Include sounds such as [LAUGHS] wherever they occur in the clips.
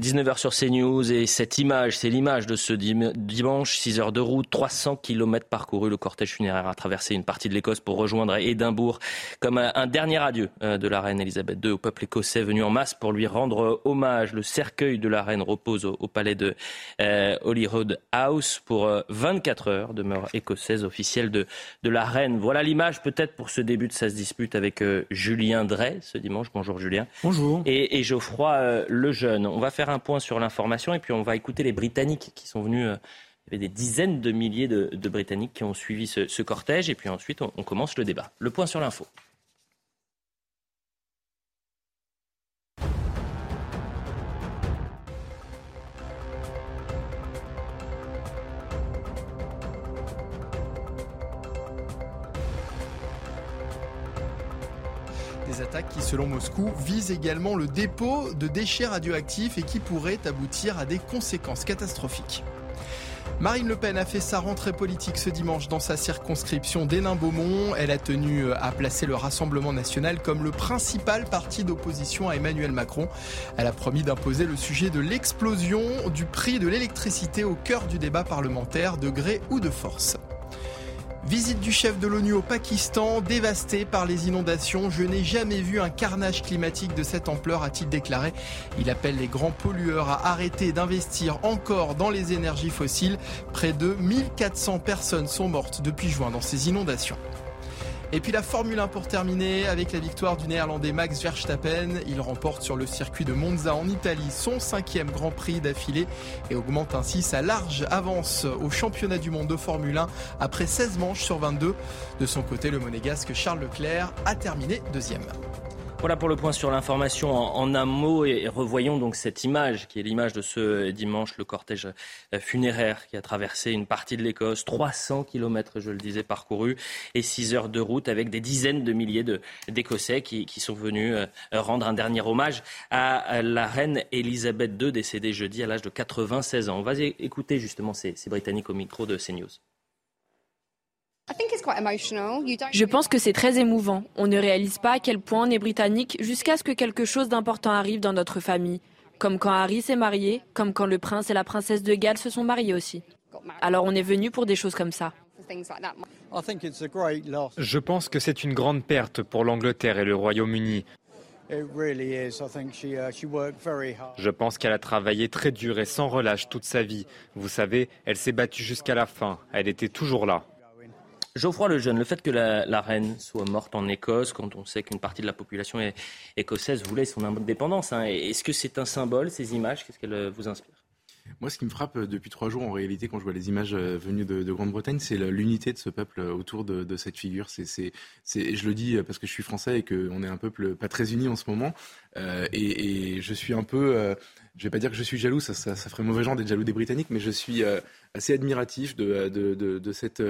19h sur CNews et cette image, c'est l'image de ce dim- dimanche, 6 heures de route, 300 km parcourus. Le cortège funéraire a traversé une partie de l'Écosse pour rejoindre Édimbourg comme un, dernier adieu euh, de la reine Elisabeth II au peuple écossais venu en masse pour lui rendre hommage. Le cercueil de la reine repose au, au palais de euh, Holyrood House pour euh, 24 heures, demeure écossaise officielle de, de la reine. Voilà l'image peut-être pour ce début de sa dispute avec euh, Julien Drey ce dimanche. Bonjour Julien. Bonjour. Et, et Geoffroy euh, Lejeune. On va faire un point sur l'information et puis on va écouter les Britanniques qui sont venus. euh, il y avait des dizaines de milliers de, Britanniques qui ont suivi ce, ce cortège et puis ensuite on, on commence le débat. Le point sur l'info. Qui, selon Moscou, visent également le dépôt de déchets radioactifs et qui pourraient aboutir à des conséquences catastrophiques. Marine Le Pen a fait sa rentrée politique ce dimanche dans sa circonscription d'Hénin-Beaumont. Elle a tenu à placer le Rassemblement national comme le principal parti d'opposition à Emmanuel Macron. Elle a promis d'imposer le sujet de l'explosion du prix de l'électricité au cœur du débat parlementaire, de gré ou de force. Visite du chef de l'ONU au Pakistan, dévasté par les inondations. Je n'ai jamais vu un carnage climatique de cette ampleur, a-t-il déclaré. Il appelle les grands pollueurs à arrêter d'investir encore dans les énergies fossiles. Près de 1400 personnes sont mortes depuis juin dans ces inondations. Et puis la Formule 1 pour terminer, avec la victoire du néerlandais Max Verstappen. Il remporte sur le circuit de Monza en Italie son cinquième Grand Prix d'affilée et augmente ainsi sa large avance au championnat du monde de Formule 1 après 16 manches sur 22. De son côté, le monégasque Charles Leclerc a terminé deuxième. Voilà pour le point sur l'information en, un mot et, revoyons donc cette image qui est l'image de ce dimanche, le cortège funéraire qui a traversé une partie de l'Écosse, 300 km je le disais parcourus et 6 heures de route avec des dizaines de milliers d'Écossais qui, sont venus euh, rendre un dernier hommage à, la reine Elisabeth II décédée jeudi à l'âge de 96 ans. On va écouter justement ces, ces Britanniques au micro de CNews. Je pense que c'est très émouvant. On ne réalise pas à quel point on est britannique jusqu'à ce que quelque chose d'important arrive dans notre famille. Comme quand Harry s'est marié, comme quand le prince et la princesse de Galles se sont mariés aussi. Alors on est venu pour des choses comme ça. Je pense que c'est une grande perte pour l'Angleterre et le Royaume-Uni. Je pense qu'elle a travaillé très dur et sans relâche toute sa vie. Vous savez, elle s'est battue jusqu'à la fin. Elle était toujours là. Geoffroy Lejeune, le fait que la, reine soit morte en Écosse, quand on sait qu'une partie de la population écossaise voulait son indépendance, hein, est-ce que c'est un symbole, ces images? Qu'est-ce qu'elles euh, vous inspirent? Moi, ce qui me frappe euh, depuis trois jours, en réalité, quand je vois les images euh, venues de, de Grande-Bretagne, c'est l'unité de ce peuple autour de, de cette figure. C'est, c'est, c'est, je le dis parce que je suis français et qu'on est un peuple pas très uni en ce moment. Euh, et, je suis un peu, euh, je vais pas dire que je suis jaloux, ça, ferait mauvais genre d'être jaloux des Britanniques, mais je suis euh, assez admiratif de, cette.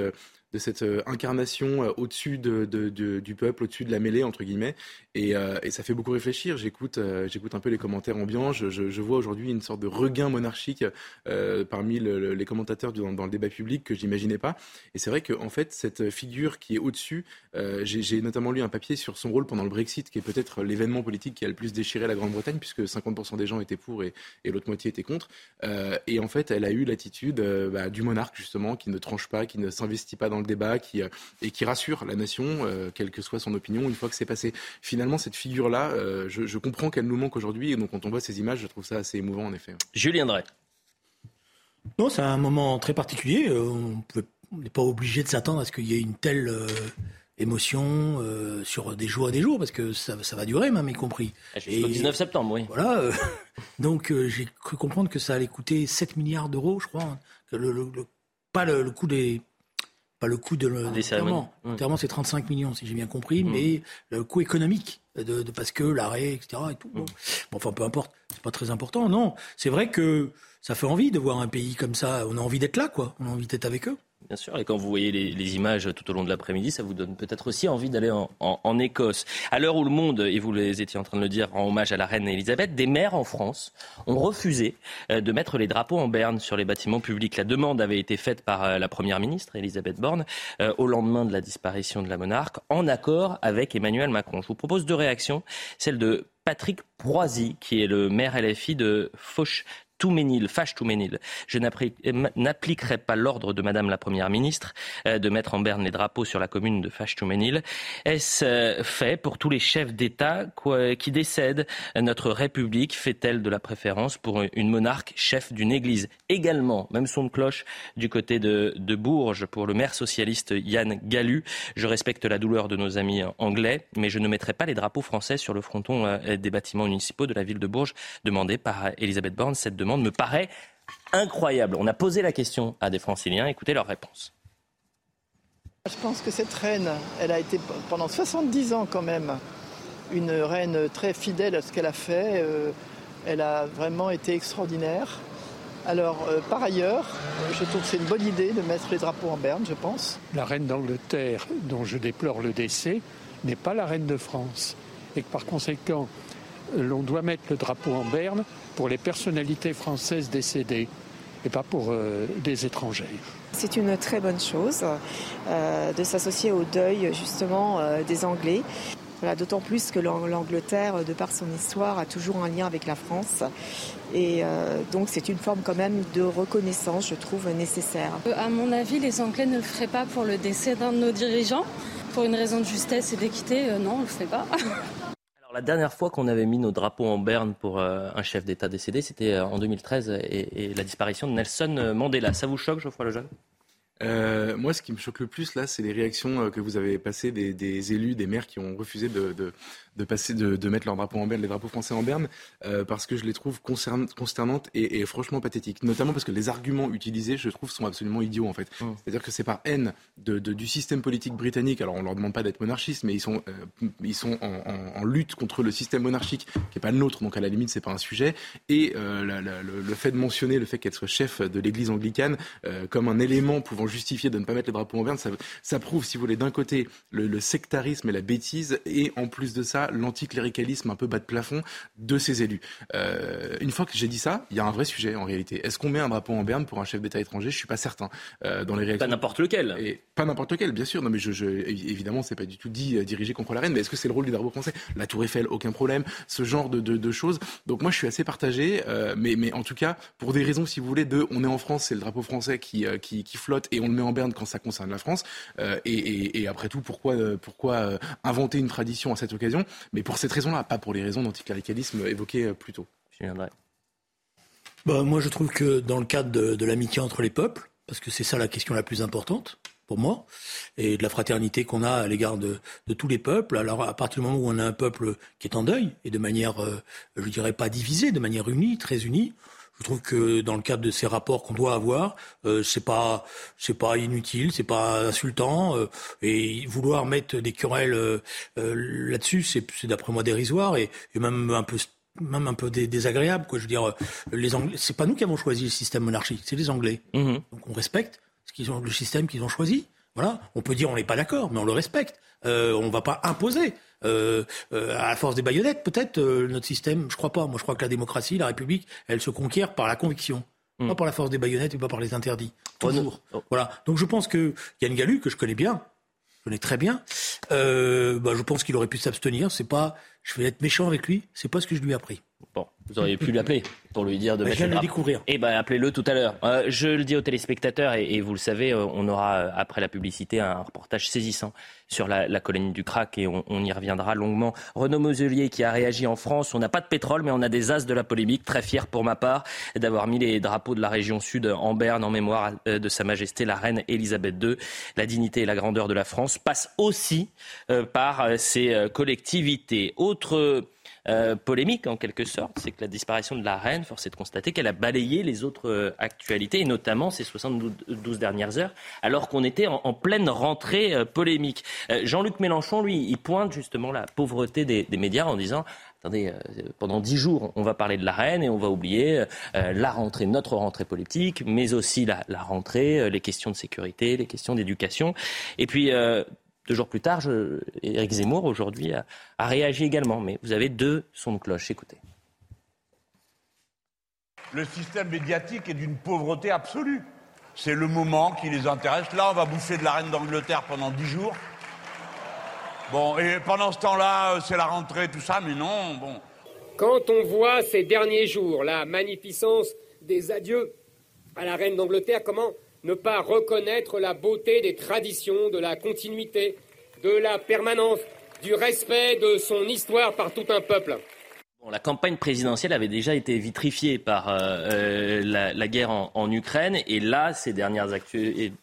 incarnation au-dessus de, de- de- du peuple, au-dessus de la mêlée, entre guillemets. Et, euh, ça fait beaucoup réfléchir. J'écoute, un peu les commentaires ambiants. Je, vois aujourd'hui une sorte de regain monarchique parmi le- le- les commentateurs dans, le débat public que j'imaginais pas. Et c'est vrai qu'en en fait, cette figure qui est au-dessus, j'ai notamment lu un papier sur son rôle pendant le Brexit, qui est peut-être l'événement politique qui a le plus déchiré la Grande-Bretagne, puisque 50% des gens étaient pour et, et l'autre moitié était contre. Euh, et en fait, elle a eu l'attitude euh, bah, du monarque, justement, qui ne tranche pas, qui ne s'investit pas dans le débat, qui, euh, et qui rassure la nation, euh, quelle que soit son opinion, une fois que c'est passé. Finalement, cette figure-là, euh, je, je comprends qu'elle nous manque aujourd'hui, et donc quand on voit ces images, je trouve ça assez émouvant, en effet. Julien Drey. Non, c'est un moment très particulier. On peut- on n'est pas obligé de s'attendre à ce qu'il y ait une telle euh, émotion euh, sur des jours et des jours, parce que ça, ça va durer, même y compris. Jusqu'au 19 septembre, oui. Voilà. euh, [LAUGHS] donc euh, j'ai cru comprendre que ça allait coûter 7 milliards d'euros, je crois. hein, le, le- le- pas le, le coût des, pas le coût de l'enterrement. L'enterrement, c'est 35 millions, si j'ai bien compris, mmh. mais le coût économique, de, parce que l'arrêt, etc. Et tout. Bon. enfin, peu importe, c'est pas très important. Non, c'est vrai que ça fait envie de voir un pays comme ça. On a envie d'être là, quoi. On a envie d'être avec eux. Bien sûr, et quand vous voyez les, images tout au long de l'après-midi, ça vous donne peut-être aussi envie d'aller en, Écosse. À l'heure où le monde, et vous les étiez en train de le dire, rend hommage à la reine Elisabeth, des maires en France ont refusé euh, de mettre les drapeaux en berne sur les bâtiments publics. La demande avait été faite par euh, la première ministre, Elisabeth Borne, euh, au lendemain de la disparition de la monarque, en accord avec Emmanuel Macron. Je vous propose deux réactions, celle de Patrick Proisy, qui est le maire LFI de Fauche Touménil, fâche Touménil. Je n'appliquerai pas l'ordre de Madame la Première ministre euh, de mettre en berne les drapeaux sur la commune de fâche Touménil. Est-ce euh, fait pour tous les chefs d'État qui décèdent? Notre République fait-elle de la préférence pour une monarque chef d'une église? Également, même son de cloche du côté de, de Bourges pour le maire socialiste Yann Gallu. Je respecte la douleur de nos amis anglais, mais je ne mettrai pas les drapeaux français sur le fronton euh, des bâtiments municipaux de la ville de Bourges, demandé par Elisabeth Borne. Cette me paraît incroyable. On a posé la question à des franciliens, écoutez leur réponse. Je pense que cette reine, elle a été pendant 70 ans quand même une reine très fidèle à ce qu'elle a fait. Euh, elle a vraiment été extraordinaire. Alors, euh, par ailleurs, je trouve que c'est une bonne idée de mettre les drapeaux en berne, je pense. La reine d'Angleterre, dont je déplore le décès, n'est pas la reine de France. Et que par conséquent, l'on doit mettre le drapeau en berne pour les personnalités françaises décédées et pas pour euh, des étrangers. C'est une très bonne chose euh, de s'associer au deuil justement euh, des Anglais. D'autant plus que l'Angleterre, de par son histoire, a toujours un lien avec la France. Et donc c'est une forme quand même de reconnaissance, je trouve, nécessaire. À mon avis, les Anglais ne le feraient pas pour le décès d'un de nos dirigeants. Pour une raison de justesse et d'équité, non, on ne le fait pas. [LAUGHS] la dernière fois qu'on avait mis nos drapeaux en berne pour euh, un chef d'État décédé, c'était euh, en 2013 et, et, la disparition de Nelson Mandela. Ça vous choque, Geoffroy Lejeune? Euh, moi, ce qui me choque le plus là, c'est les réactions que vous avez passées des, élus, des maires qui ont refusé de, de passer, de, de, mettre leur drapeau en berne, les drapeaux français en berne, euh, parce que je les trouve consternantes et, et, franchement pathétiques. Notamment parce que les arguments utilisés, je trouve, sont absolument idiots en fait. Mmh. C'est-à-dire que c'est par haine de, du système politique britannique. Alors on leur demande pas d'être monarchistes, mais ils sont, euh, ils sont en, en, en, lutte contre le système monarchique qui est pas le nôtre, donc à la limite c'est pas un sujet. Et euh, la, la, le, le, fait de mentionner le fait qu'elle soit chef de l'Église anglicane comme un élément pouvant justifier de ne pas mettre les drapeaux en berne, ça, ça prouve, si vous voulez, d'un côté le, le sectarisme et la bêtise, et en plus de ça l'anticléricalisme un peu bas de plafond de ces élus. Euh, une fois que j'ai dit ça, il y a un vrai sujet en réalité. Est-ce qu'on met un drapeau en berne pour un chef d'État étranger? Je suis pas certain. Euh, dans les réactions... Pas n'importe lequel. Et pas n'importe lequel, bien sûr. Non, mais je, je évidemment, c'est pas du tout dit euh, dirigé contre la reine. Mais est-ce que c'est le rôle du drapeau français? La Tour Eiffel, aucun problème. Ce genre de, de, de choses. Donc moi, je suis assez partagé. Euh, mais, mais en tout cas, pour des raisons, si vous voulez, de, on est en France, c'est le drapeau français qui, qui, qui, flotte et on le met en berne quand ça concerne la France. Et, et, et, après tout, pourquoi, pourquoi inventer une tradition à cette occasion? Mais pour cette raison-là, pas pour les raisons d'anticléricalisme évoquées plus tôt. Bah, moi, je trouve que dans le cadre de, de l'amitié entre les peuples, parce que c'est ça la question la plus importante pour moi, et de la fraternité qu'on a à l'égard de, de, tous les peuples. Alors à partir du moment où on a un peuple qui est en deuil, et de manière, euh, je dirais pas divisée, de manière unie, très unie, je trouve que dans le cadre de ces rapports qu'on doit avoir, euh, c'est pas c'est pas inutile, c'est pas insultant euh, et vouloir mettre des querelles euh, euh là-dessus, c'est d'après moi dérisoire et, et, même un peu même un peu désagréable quoi. Je veux dire, les Anglais, c'est pas nous qui avons choisi le système monarchique, c'est les Anglais. Mmh. Donc on respecte ce qu'ils ont le système qu'ils ont choisi. Voilà, on peut dire on n'est pas d'accord, mais on le respecte. Euh, on ne va pas imposer. Euh, euh, à la force des baïonnettes, peut-être euh, notre système, je crois pas. Moi, je crois que la démocratie, la République, elle se conquiert par la conviction, mm. pas par la force des baïonnettes et pas par les interdits. Toujours. Oh, Voilà. Donc, je pense que Yann Gallu, que je connais bien, je connais très bien, euh, bah, je pense qu'il aurait pu s'abstenir. C'est pas, je vais être méchant avec lui. C'est pas ce que je lui ai appris. Bon, vous auriez pu l'appeler pour lui dire de bah, mettre je viens de le découvrir. Eh ben, appelez-le tout à l'heure. Euh, je le dis aux téléspectateurs et, et vous le savez, euh, on aura euh, après la publicité un reportage saisissant sur la, la colonie du crack et on, on, y reviendra longuement. Renaud Moselier qui a réagi en France. On n'a pas de pétrole, mais on a des as de la polémique. Très fier pour ma part d'avoir mis les drapeaux de la région sud en berne en mémoire de Sa Majesté la Reine Elisabeth II. La dignité et la grandeur de la France passent aussi par ces collectivités. Autre euh, polémique en quelque sorte, c'est que la disparition de la reine, force est de constater qu'elle a balayé les autres euh, actualités, et notamment ces 72 dernières heures, alors qu'on était en, pleine rentrée euh, polémique. Jean-Luc Mélenchon, lui, il pointe justement la pauvreté des, médias en disant attendez, pendant dix jours, on va parler de la reine et on va oublier la rentrée, notre rentrée politique, mais aussi la, la rentrée, les questions de sécurité, les questions d'éducation. Et puis, deux jours plus tard, je, Éric Zemmour, aujourd'hui, a, réagi également. Mais vous avez deux sons de cloche. Écoutez. Le système médiatique est d'une pauvreté absolue. C'est le moment qui les intéresse. Là, on va bouffer de la reine d'Angleterre pendant dix jours. Bon, et pendant ce temps-là, c'est la rentrée, tout ça, mais non, bon. Quand on voit ces derniers jours la magnificence des adieux à la reine d'Angleterre, comment ne pas reconnaître la beauté des traditions, de la continuité, de la permanence, du respect de son histoire par tout un peuple. la campagne présidentielle avait déjà été vitrifiée par euh, euh, la, guerre en, Ukraine et là, ces dernières,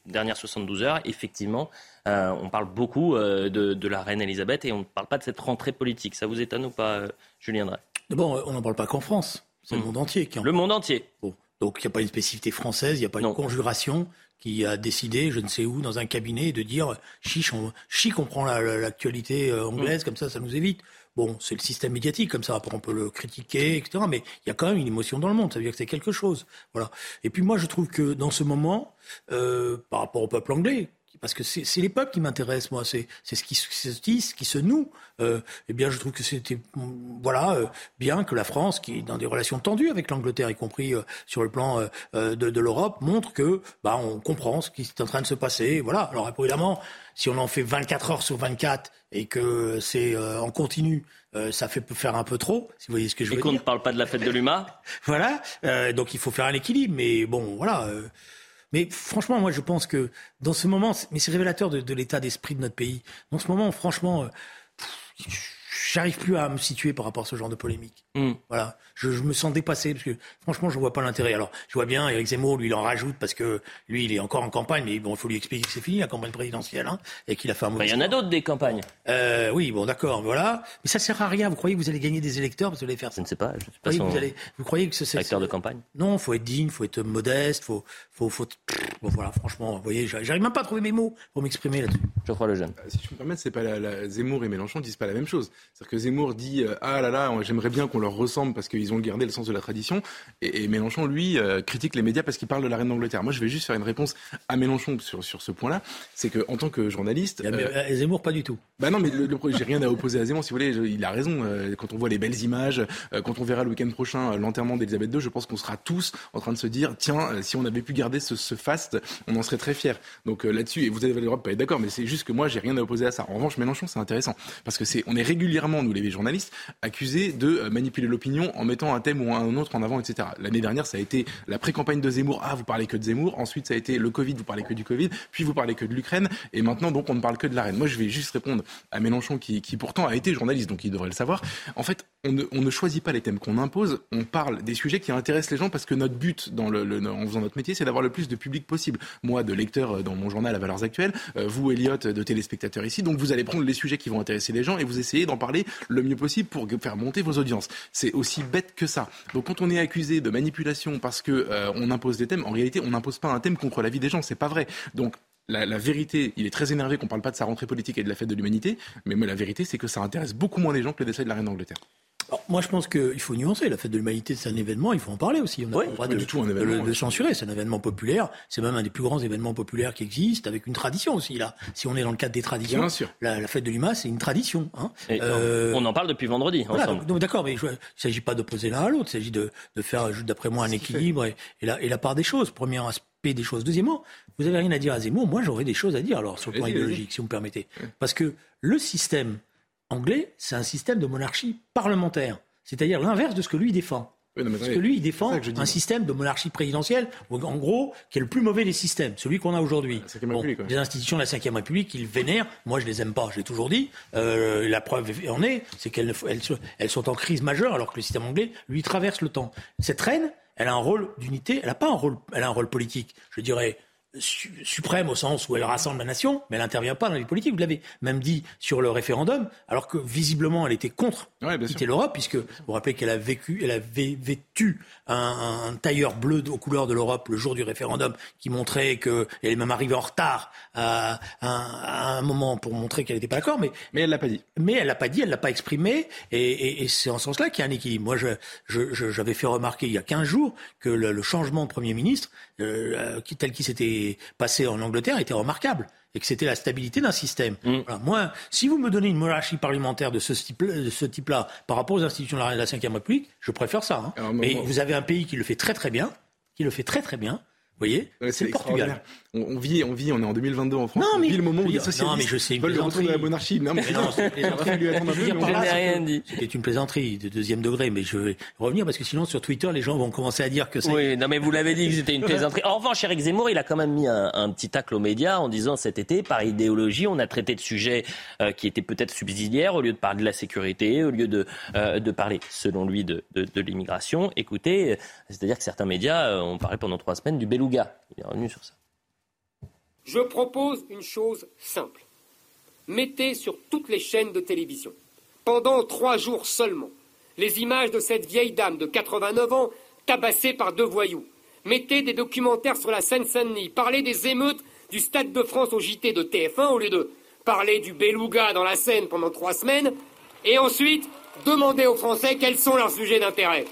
dernières 72 heures, effectivement, euh, on parle beaucoup de, la reine Elisabeth et on ne parle pas de cette rentrée politique. Ça vous étonne ou pas, Julien Drey? D'abord, on n'en parle pas qu'en France. C'est le hmm. monde entier qui en Le monde entier. Donc il n'y a pas une spécificité française, il n'y a pas une conjuration qui a décidé, je ne sais où, dans un cabinet, de dire chiche, on, chic, on prend l'actualité euh, anglaise, mm. comme ça, ça nous évite. Bon, c'est le système médiatique, comme ça, après on peut le critiquer, etc. Mais il y a quand même une émotion dans le monde, ça veut dire que c'est quelque chose. Voilà. Et puis moi, je trouve que dans ce moment, euh, par rapport au peuple anglais, parce que c'est les peuples qui m'intéressent, moi. C'est ce qui se dit, ce qui se noue. Euh, eh bien, je trouve que c'était voilà euh, bien que la France, qui est dans des relations tendues avec l'Angleterre, y compris euh, sur le plan euh, de, de l'Europe, montre que bah, on comprend ce qui est en train de se passer. Voilà. Alors évidemment, si on en fait 24 heures sur 24 et que c'est en continu, ça fait faire un peu trop, si vous voyez ce que je veux dire. Et qu'on ne parle pas de la fête de l'UMA? [LAUGHS] voilà. donc il faut faire un équilibre. Mais bon, voilà. Mais franchement, moi, je pense que dans ce moment, mais c'est révélateur de, l'état d'esprit de notre pays. Dans ce moment, franchement, euh, j'arrive plus à me situer par rapport à ce genre de polémique. Hmm. Voilà, je, me sens dépassé parce que franchement, je vois pas l'intérêt. Alors, je vois bien Eric Zemmour, lui, il en rajoute parce que lui, il est encore en campagne, mais bon, il faut lui expliquer que c'est fini la campagne présidentielle hein, et qu'il a fait un mauvais. Il y en a d'autres des campagnes. Euh, oui, bon, d'accord, voilà, mais ça sert à rien. Vous croyez que vous allez gagner des électeurs parce que vous allez faire ça Je ne sais pas. Je sais pas vous, croyez que vous, croyez que c'est acteur de campagne Non, faut être digne, faut être modeste, faut, faut, faut. Bon, voilà, franchement, vous voyez, j'arrive même pas à trouver mes mots pour m'exprimer là-dessus. Je crois le jeune. Euh, si je me permets, c'est pas la, Zemmour et Mélenchon disent pas la même chose. C'est-à-dire que Zemmour dit euh, ah là là, j'aimerais bien qu'on leur ressemble parce que ils ont gardé le sens de la tradition. Et, Mélenchon, lui, euh, critique les médias parce qu'il parle de la reine d'Angleterre. Moi, je vais juste faire une réponse à Mélenchon sur, sur ce point-là. C'est qu'en tant que journaliste. Et euh, Zemmour, pas du tout. Bah non, mais le, j'ai rien à opposer à Zemmour. Si vous voulez, il a raison. Euh, quand on voit les belles images, quand on verra le week-end prochain l'enterrement d'Elisabeth II, je pense qu'on sera tous en train de se dire tiens, si on avait pu garder ce, ce faste, on en serait très fiers. Donc là-dessus, et vous avez le droit de pas être d'accord, mais c'est juste que moi, j'ai rien à opposer à ça. En revanche, Mélenchon, c'est intéressant parce que c'est, on est régulièrement, nous les journalistes, accusés de manipuler l'opinion en mettant un thème ou un autre en avant, etc. L'année dernière, ça a été la pré-campagne de Zemmour. Ah, vous parlez que de Zemmour. Ensuite, ça a été le Covid, vous parlez que du Covid. Puis vous parlez que de l'Ukraine. Et maintenant, donc, on ne parle que de la reine. Moi, je vais juste répondre à Mélenchon, qui, pourtant a été journaliste, donc il devrait le savoir. En fait, on ne, choisit pas les thèmes qu'on impose. On parle des sujets qui intéressent les gens parce que notre but, en faisant notre métier, c'est d'avoir le plus de public possible. Moi, de lecteur euh, dans mon journal à Valeurs Actuelles, euh, vous, Elliot, de téléspectateurs ici. Donc, vous allez prendre les sujets qui vont intéresser les gens et vous essayez d'en parler le mieux possible pour faire monter vos audiences. C'est aussi bête que ça. Donc, quand on est accusé de manipulation parce que euh, on impose des thèmes. En réalité, on n'impose pas un thème contre la vie des gens. C'est pas vrai. Donc la, vérité, il est très énervé qu'on parle pas de sa rentrée politique et de la fête de l'humanité, mais, la vérité, c'est que ça intéresse beaucoup moins les gens que le décès de la reine d'Angleterre. Moi, je pense qu'il faut nuancer. La fête de l'humanité, c'est un événement, il faut en parler aussi. On n'a pas le droit de, tout un événement, le, censurer. C'est un événement populaire. C'est même un des plus grands événements populaires qui existent, avec une tradition aussi. Là, si on est dans le cadre des traditions, Bien sûr. La, fête de l'humain, c'est une tradition. Hein. Euh, on en parle depuis vendredi. D'accord, mais il ne s'agit pas d'opposer l'un à l'autre. Il s'agit de, faire, d'après moi, un équilibre et, la, et la part des choses. Premier aspect des choses. Deuxièmement, vous avez rien à dire à Zemmour. Moi, j'aurais des choses à dire alors sur le plan idéologique, si vous me permettez, parce que le système anglais, c'est un système de monarchie parlementaire, c'est-à-dire l'inverse de ce que lui défend. Parce que lui, il défend un système de monarchie présidentielle, en gros, qui est le plus mauvais des systèmes, celui qu'on a aujourd'hui. Bon, des institutions de la Ve République, il vénère. Moi, je les aime pas, je l'ai toujours dit. Euh, la preuve en est, c'est qu'elles elles sont en crise majeure, alors que le système anglais, lui, traverse le temps. Cette reine, elle a un rôle d'unité, elle n'a pas un rôle, elle a un rôle politique, je dirais, suprême au sens où elle rassemble la nation, mais elle n'intervient pas dans les politiques. Vous l'avez même dit sur le référendum, alors que visiblement elle était contre quitter l'Europe, puisque vous vous rappelez qu'elle a vécu, elle avait vêtu un, un, tailleur bleu aux couleurs de l'Europe le jour du référendum, qui montrait qu'elle est même arrivée en retard à, à, un moment pour montrer qu'elle n'était pas d'accord. Mais, mais elle l'a pas dit. Mais elle l'a pas dit, elle l'a pas exprimé, et, et, et c'est en ce sens-là qu'il y a un équilibre. Moi, j'avais je, je, fait remarquer il y a 15 jours que le, le changement de Premier ministre, euh, tel qu'il s'était passé en Angleterre, était remarquable et que c'était la stabilité d'un système. Mm. Voilà. Moi, si vous me donnez une monarchie parlementaire de ce type-là type par rapport aux institutions de la Ve République, je préfère ça. Hein. Mais vous avez un pays qui le fait très très bien, qui le fait très très bien, vous voyez C'est le Portugal. On, vit, on vit, on est en 2022 en France. Non, mais, on vit le moment où les socialistes non, mais je sais, veulent le retour de la monarchie. Non, mais, non, [LAUGHS] rien dit. C'était une plaisanterie de deuxième degré, mais je vais revenir parce que sinon sur Twitter, les gens vont commencer à dire que c'est. Oui, non, mais vous l'avez dit que c'était une plaisanterie. En revanche, Eric Zemmour, il a quand même mis un, un, petit tacle aux médias en disant cet été, par idéologie, on a traité de sujets euh, qui étaient peut-être subsidiaires au lieu de parler de la sécurité, au lieu de, euh, de parler, selon lui, de, de, de l'immigration. Écoutez, euh, c'est-à-dire que certains médias ont parlé pendant trois semaines du beluga. Il est revenu sur ça. Je propose une chose simple. Mettez sur toutes les chaînes de télévision, pendant trois jours seulement, les images de cette vieille dame de 89 ans tabassée par deux voyous. Mettez des documentaires sur la Seine-Saint-Denis. Parlez des émeutes du Stade de France au JT de TF1 au lieu de parler du beluga dans la Seine pendant trois semaines. Et ensuite, demandez aux Français quels sont leurs sujets d'intérêt.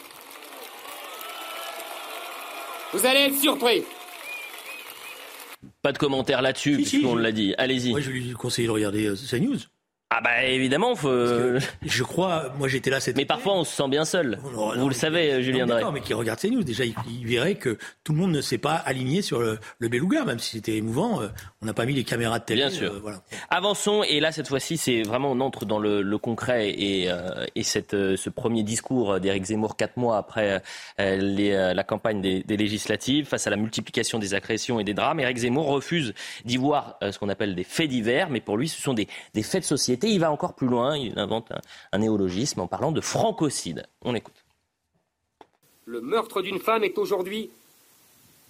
Vous allez être surpris. Pas de commentaire là-dessus, puisqu'on l'a dit. Allez-y. Moi, je lui conseille de regarder euh, CNews. Ah bah évidemment, faut... je crois, moi j'étais là cette Mais parfois on se sent bien seul. Vous le savez, Julien Drey. Non, mais qui regarde CNews, déjà il, verrait que tout le monde ne s'est pas aligné sur le, le beluga, même si c'était émouvant. Euh, on n'a pas mis les caméras de télé. Bien sûr. Euh, voilà. Avançons, et là cette fois-ci, c'est vraiment on entre dans le, le concret et, euh, et cette, ce premier discours d'Éric Zemmour quatre mois après les, la campagne des, des, législatives, face à la multiplication des agressions et des drames, Éric Zemmour refuse d'y voir ce qu'on appelle des faits divers, mais pour lui ce sont des, des faits de société il va encore plus loin, il invente un, néologisme en parlant de francocide. On écoute. Le meurtre d'une femme est aujourd'hui,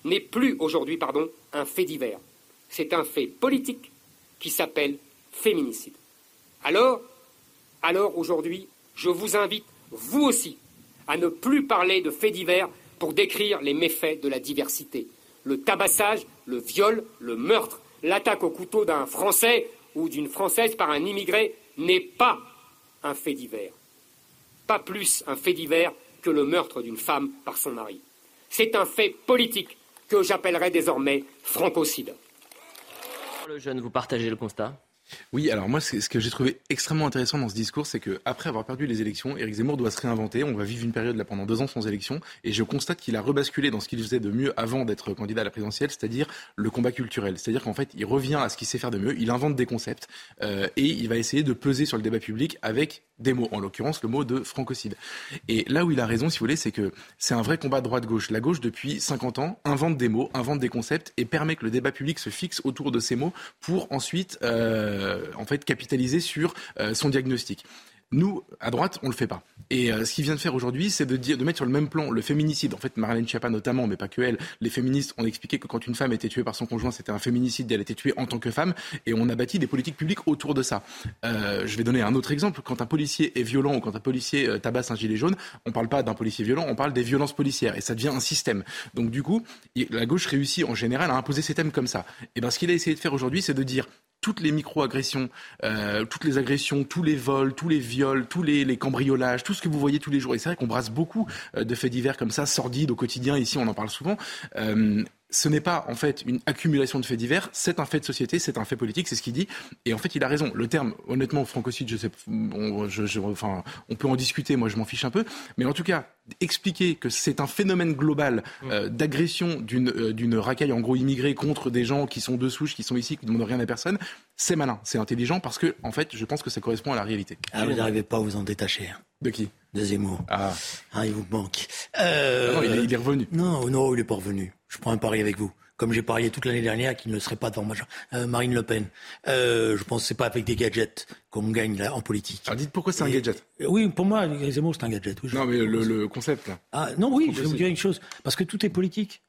n'est plus aujourd'hui, pardon, un fait divers. C'est un fait politique qui s'appelle féminicide. Alors, alors aujourd'hui, je vous invite, vous aussi, à ne plus parler de faits divers pour décrire les méfaits de la diversité. Le tabassage, le viol, le meurtre, l'attaque au couteau d'un Français ou d'une Française par un immigré n'est pas un fait divers. Pas plus un fait divers que le meurtre d'une femme par son mari. C'est un fait politique que j'appellerai désormais francocide. Le jeune, vous partagez le constat? Oui, alors moi, ce que j'ai trouvé extrêmement intéressant dans ce discours, c'est qu'après avoir perdu les élections, Éric Zemmour doit se réinventer. On va vivre une période là pendant deux ans sans élection, et je constate qu'il a rebasculé dans ce qu'il faisait de mieux avant d'être candidat à la présidentielle, c'est-à-dire le combat culturel. C'est-à-dire qu'en fait, il revient à ce qu'il sait faire de mieux, il invente des concepts, euh, et il va essayer de peser sur le débat public avec des mots, en l'occurrence le mot de francocide. Et là où il a raison, si vous voulez, c'est que c'est un vrai combat droite-gauche. La gauche, depuis 50 ans, invente des mots, invente des concepts et permet que le débat public se fixe autour de ces mots pour ensuite, euh, en fait, capitaliser sur euh, son diagnostic. Nous, à droite, on le fait pas. Et euh, ce qu'il vient de faire aujourd'hui, c'est de, mettre sur le même plan le féminicide. En fait, Marlène Schiappa notamment, mais pas que elle, les féministes ont expliqué que quand une femme était tuée par son conjoint, c'était un féminicide, elle était tuée en tant que femme, et on a bâti des politiques publiques autour de ça. Euh, je vais donner un autre exemple. Quand un policier est violent ou quand un policier euh, tabasse un gilet jaune, on parle pas d'un policier violent, on parle des violences policières, et ça devient un système. Donc du coup, la gauche réussit en général à imposer ces thèmes comme ça. Et ben, ce qu'il a essayé de faire aujourd'hui, c'est de dire toutes les micro-agressions, euh, toutes les agressions, tous les vols, tous les viols, tous les, les cambriolages, tout ce que vous voyez tous les jours. Et c'est vrai qu'on brasse beaucoup euh, de faits divers comme ça, sordides au quotidien. Ici, on en parle souvent. Euh, ce n'est pas en fait une accumulation de faits divers, c'est un fait de société, c'est un fait politique, c'est ce qu'il dit. Et en fait, il a raison. Le terme, honnêtement, francocide, je sais, on, je, enfin, on peut en discuter. Moi, je m'en fiche un peu, mais en tout cas, expliquer que c'est un phénomène global euh, d'agression d'une euh, d'une racaille en gros immigrée contre des gens qui sont de souche, qui sont ici, qui ne demandent rien à personne, c'est malin, c'est intelligent parce que en fait, je pense que ça correspond à la réalité. Ah, vous n'arrivez pas à vous en détacher. Hein. De qui? De Zemmour. Ah. ah il vous manque. Euh... non, il est, revenu. Non, non, il n'est pas revenu. Je prends un pari avec vous comme j'ai parié toute l'année dernière qu'il ne serait pas devant euh, Marine Le Pen. Euh, je pense que c'est pas avec des gadgets qu'on gagne là, en politique. Alors dites pourquoi c'est un gadget? euh, Oui, pour moi, Zemmour, c'est un gadget. non, mais le, concept là. Ah non, oui, je vais vous dire une chose. Parce que tout est politique.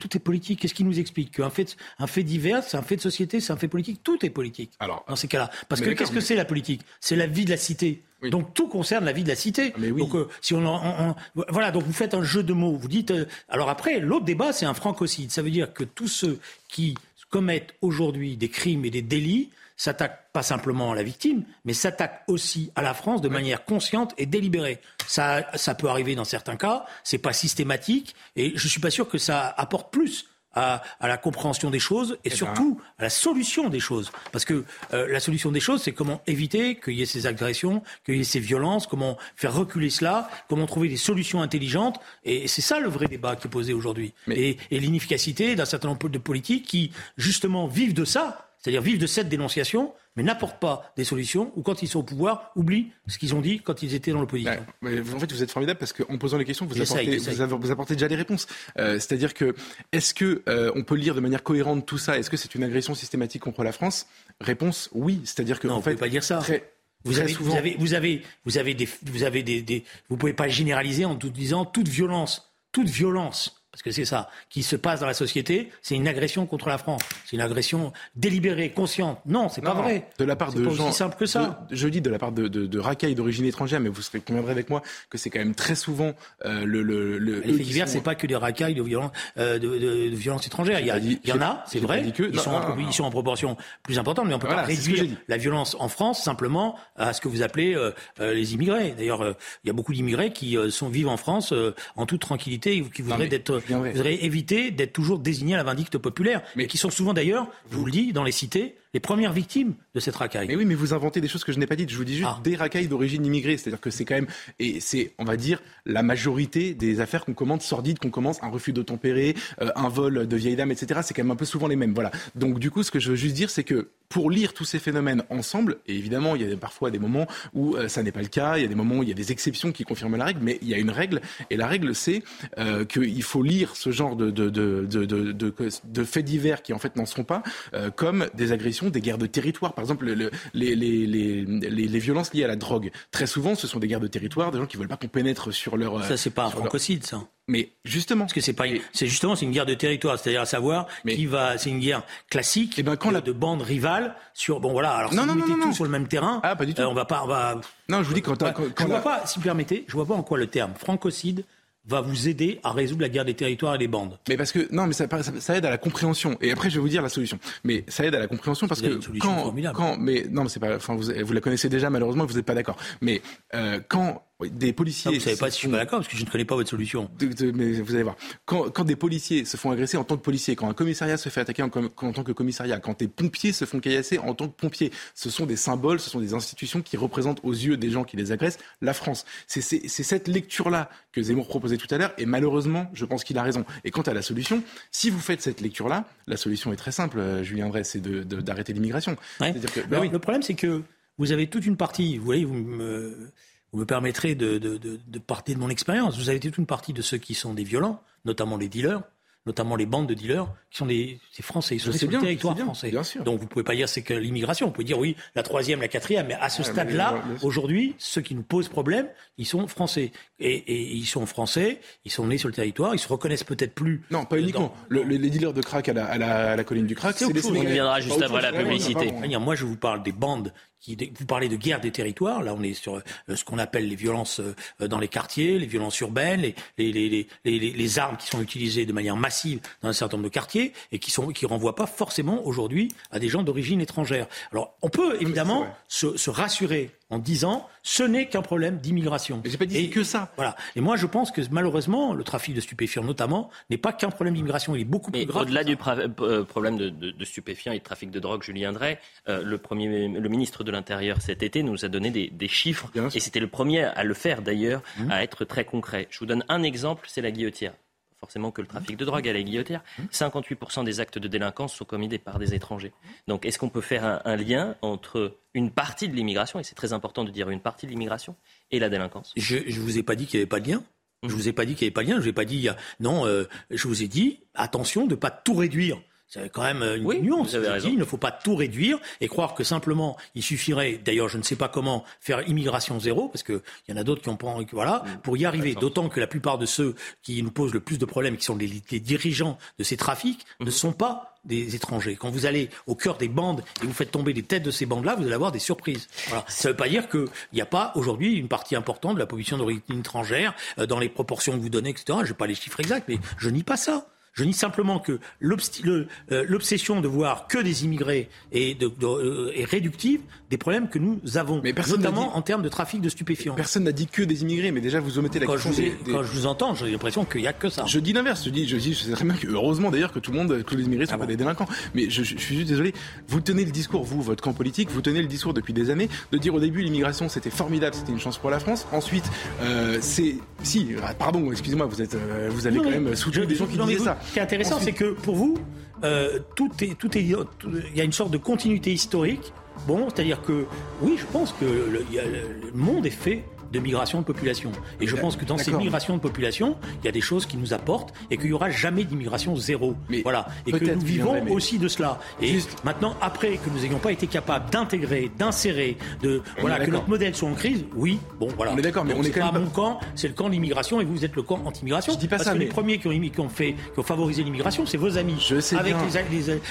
Tout est politique. Qu'est-ce qui nous explique qu'un fait, un fait divers, c'est un fait de société, c'est un fait politique? Tout est politique Alors, dans ces cas-là. Parce que qu'est-ce que c'est la politique? C'est la vie de la cité. Donc tout concerne la vie de la cité. Ah, Donc euh, si on, on, on, voilà, donc vous faites un jeu de mots. Vous dites. Euh, alors après, l'autre débat, c'est un francocide. Ça veut dire que tous ceux qui commettent aujourd'hui des crimes et des délits s'attaquent pas simplement à la victime, mais s'attaquent aussi à la France de manière consciente et délibérée. Ça, ça peut arriver dans certains cas. C'est pas systématique, et je suis pas sûr que ça apporte plus à, à, la compréhension des choses et, Eh surtout ben. à la solution des choses. Parce que euh, la solution des choses, c'est comment éviter qu'il y ait ces agressions, qu'il y ait ces violences, comment faire reculer cela, comment trouver des solutions intelligentes. Et c'est ça le vrai débat qui est posé aujourd'hui. Et, et l'inefficacité d'un certain nombre de politiques qui, justement, vivent de ça, c'est-à-dire vivent de cette dénonciation, mais n'apportent pas des solutions, ou quand ils sont au pouvoir, oublient ce qu'ils ont dit quand ils étaient dans l'opposition. Mais en fait, vous êtes formidable parce qu'en posant les questions, vous apportez, j'essaye. vous, avez- vous apportez déjà les réponses. Euh, C'est-à-dire que, est-ce que euh, on peut lire de manière cohérente tout ça? Est-ce que c'est une agression systématique contre la France? Réponse oui. C'est-à-dire que Non, en vous fait, pouvez pas dire ça. Très, Vous avez, vous avez, vous avez, vous avez des, vous avez des, des- vous pouvez pas généraliser en tout disant toute violence, toute violence, parce que c'est ça qui se passe dans la société, c'est une agression contre la France, c'est une agression délibérée, consciente. Non, c'est pas vrai. De la part de pas gens. aussi simple que ça. de- je dis de la part de, de, de racailles d'origine étrangère, mais vous serez conviendrez avec moi que c'est quand même très souvent euh, le, le, le- Les faits qui divers, sont- c'est pas que des racailles de violence, euh, de, de- de violence étrangère. Il y, a- dit- il y en a, c'est vrai. que- Ils non, sont, non, en, non. ils sont en proportion plus importante, mais on peut Voilà, pas réduire la violence en France simplement à ce que vous appelez euh, euh, les immigrés. D'ailleurs, euh, il y a beaucoup d'immigrés qui euh, sont vivent en France euh, en toute tranquillité, et qui voudraient mais d'être, viendrai. voudraient éviter d'être toujours désignés à la vindicte populaire, mais qui sont souvent d'ailleurs, je vous le dis, dans les cités, les premières victimes de cette racaille. Mais oui, mais vous inventez des choses que je n'ai pas dites. Je vous dis juste Ah. des racailles d'origine immigrée. C'est-à-dire que c'est quand même, et c'est, on va dire, la majorité des affaires qu'on commande sordides, qu'on commence, un refus d'obtempérer, euh, un vol de vieille dame, etc. C'est quand même un peu souvent les mêmes. Voilà. Donc du coup, ce que je veux juste dire, c'est que pour lire tous ces phénomènes ensemble, et évidemment, il y a parfois des moments où euh, ça n'est pas le cas, il y a des moments où il y a des exceptions qui confirment la règle, mais il y a une règle, et la règle, c'est euh, qu'il faut lire ce genre de, de, de, de, de, faits divers qui en fait n'en sont pas, euh, comme des agressions, des guerres de territoire. Par exemple, le- le- les, les, les, les, violences liées à la drogue. Très souvent, ce sont des guerres de territoire, des gens qui veulent pas qu'on pénètre sur leur... euh, Ça, c'est pas un leur- francocide, ça. Mais justement, Parce que c'est pas, une- c'est justement, c'est une guerre de territoire, c'est-à-dire à savoir qui va, c'est une guerre classique Eh ben, de, de bandes rivales sur, bon voilà, alors Non, si non, vous non, mettez non, tout sur le même terrain, Ah, pas du tout. euh, on va pas, on va. Non, je vous dis quand, Ouais, quand, je quand vois la- pas, si vous permettez, je vois pas en quoi le terme francocide va vous aider à résoudre la guerre des territoires et des bandes. Mais parce que non, mais ça, ça, ça aide à la compréhension. Et après, je vais vous dire la solution. Mais ça aide à la compréhension parce que quand, quand, mais non, mais c'est pas. Enfin, vous, vous la connaissez déjà. Malheureusement, vous n'êtes pas d'accord. Mais euh, quand des policiers, Ah, vous savez pas si je suis pas d'accord parce que je ne connais pas votre solution. de- de- mais vous allez voir. Quand, quand des policiers se font agresser en tant que policiers, quand un commissariat se fait attaquer en, tant que commissariat, quand des pompiers se font caillasser en tant que pompiers, ce sont des symboles, ce sont des institutions qui représentent aux yeux des gens qui les agressent la France. C'est cette lecture-là que Zemmour proposait tout à l'heure, et malheureusement, je pense qu'il a raison. Et quant à la solution, si vous faites cette lecture-là, la solution est très simple, euh, Julien Drey, c'est de- d'arrêter l'immigration. Ouais. Bah Alors, oui. Le problème, c'est que vous avez toute une partie, vous voyez, vous me, vous me permettrez de, de, de, de partir de mon expérience. Vous avez toute une partie de ceux qui sont des violents, notamment les dealers, notamment les bandes de dealers, qui sont des, des Français, ils sont sur bien, le territoire bien, français. bien sûr. Donc vous pouvez pas dire c'est que l'immigration. Vous pouvez dire oui, la troisième, la quatrième, mais à ce Ah, stade-là, aujourd'hui, ceux qui nous posent problème, ils sont français. Et, et ils sont français, ils sont nés sur le territoire, ils se reconnaissent peut-être plus. Non, pas uniquement. Le- le- les dealers de crack à la, à la, à la colline du crack, C'est. Sénégalais. On y viendra juste après la publicité. Moi, je vous parle des bandes. Qui, vous parlez de guerre des territoires. Là, on est sur euh, ce qu'on appelle les violences euh, dans les quartiers, les violences urbaines, les, les, les, les, les- les armes qui sont utilisées de manière massive dans un certain nombre de quartiers et qui sont qui renvoient pas forcément aujourd'hui à des gens d'origine étrangère. Alors, on peut évidemment se, se rassurer en disant ce n'est qu'un problème d'immigration. Mais j'ai pas dit que ça. Voilà. Et moi, je pense que malheureusement, le trafic de stupéfiants, notamment, n'est pas qu'un problème d'immigration. Il est beaucoup plus Mais grave. au-delà du pra- euh, problème de, de- de stupéfiants et de trafic de drogue, Julien Drey, euh, le, premier, le ministre de l'Intérieur cet été nous a donné des, des chiffres, et c'était le premier à le faire d'ailleurs, Mmh. à être très concret. Je vous donne un exemple, c'est la guillotière. Forcément que le trafic de drogue à la guillotière, Mmh. 58% des actes de délinquance sont commis par des étrangers. Donc est-ce qu'on peut faire un, lien entre une partie de l'immigration, et c'est très important de dire une partie de l'immigration, et la délinquance? Je ne vous ai pas dit qu'il n'y avait pas de lien. Je vous ai pas dit qu'il n'y avait pas de lien. Je vous ai pas dit non. euh, je vous ai dit attention de pas tout réduire. C'est quand même une nuance. il ne faut pas tout réduire et croire que simplement il suffirait, d'ailleurs je ne sais pas comment, faire immigration zéro, parce qu'il y en a d'autres qui ont pas voilà, mm. pour y arriver. D'autant que la plupart de ceux qui nous posent le plus de problèmes, qui sont les, dirigeants de ces trafics, ne mm-hmm. sont pas des étrangers. Quand vous allez au cœur des bandes et vous faites tomber les têtes de ces bandes-là, vous allez avoir des surprises. Ça ne veut pas dire qu'il n'y a pas aujourd'hui une partie importante de la population d'origine étrangère euh, dans les proportions que vous donnez, etc. Je n'ai pas les chiffres exacts, mais je nie pas ça. Je dis simplement que euh, l'obsession de voir que des immigrés est, euh, est, réductive des problèmes que nous avons, notamment en termes de trafic de stupéfiants. Personne n'a dit que des immigrés, mais déjà vous omettez la question. Je Quand je vous entends, j'ai l'impression qu'il n'y a que ça. Je dis l'inverse. Je dis, je dis, je sais très bien que heureusement d'ailleurs que tout le monde, que les immigrés sont ah pas des délinquants. Mais je, suis juste désolé. Vous tenez le discours, vous, votre camp politique, vous tenez le discours depuis des années de dire au début l'immigration c'était formidable, c'était une chance pour la France. Ensuite, euh, c'est si, pardon, excusez-moi, vous êtes, vous avez quand même soutenu des gens qui disaient ça. Ce qui est intéressant, c'est que pour vous, euh, tout est, tout est, il y a une sorte de continuité historique. Bon, c'est-à-dire que oui, je pense que le, le monde est fait de migration de population. Et je pense que dans ces migrations de population, il y a des choses qui nous apportent et qu'il n'y aura jamais d'immigration zéro. Mais voilà. Et que nous vivons aussi de cela. Et maintenant, après que nous n'ayons pas été capables d'intégrer, d'insérer, de voilà, que notre modèle soit en crise, oui, bon, voilà. On est d'accord, mais on est quand même. mon camp, c'est le camp de l'immigration et vous êtes le camp anti-immigration. Je dis pas parce ça, que mais... les premiers qui ont, qui ont, fait, qui ont favorisé l'immigration, c'est vos amis. Je sais avec bien.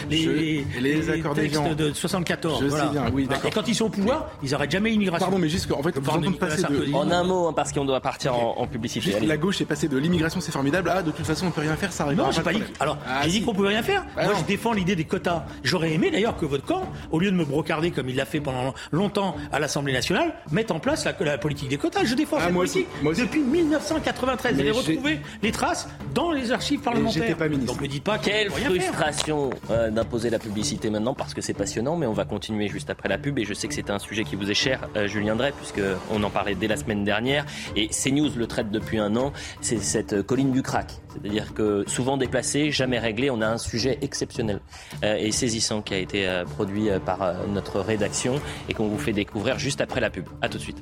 les, les, les, accords textes de 74. Je sais bien, oui, Et quand ils sont au pouvoir, ils n'arrêtent jamais l'immigration. Pardon, mais juste qu'en fait, vous passer de... En un mot, hein, parce qu'on doit partir en, publicité. la gauche est passée de l'immigration, c'est formidable, ah, de toute façon, on peut rien faire, ça arrive. Non, j'ai pas dit. Alors, ah, j'ai dit qu'on pouvait rien faire. Bah Moi, je défends l'idée des quotas. J'aurais aimé d'ailleurs que votre camp, au lieu de me brocarder comme il l'a fait pendant longtemps à l'Assemblée nationale, mette en place la, politique des quotas. Je défends ah, cette politique depuis 1993. Vous allez retrouver les traces dans les archives parlementaires. Pas ministre. Donc, me dites pas quelle frustration euh, d'imposer la publicité maintenant parce que c'est passionnant, mais on va continuer juste après la pub et je sais que c'est un sujet qui vous est cher, euh, Julien Drey, puisque on en parlait dès la semaine dernière et CNews le traite depuis un an, c'est cette colline du crack. C'est-à-dire que souvent déplacé, jamais réglé, on a un sujet exceptionnel euh, et saisissant qui a été euh, produit euh, par notre rédaction et qu'on vous fait découvrir juste après la pub. A tout de suite.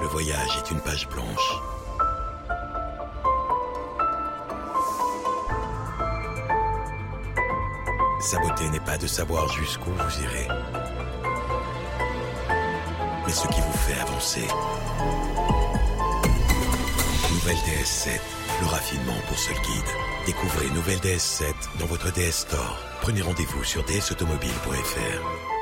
Le voyage est une page blanche Sa beauté n'est pas de savoir jusqu'où vous irez, mais ce qui vous fait avancer. Nouvelle DS7, le raffinement pour seul guide. Découvrez Nouvelle DS7 dans votre DS Store. Prenez rendez-vous sur dsautomobile.fr.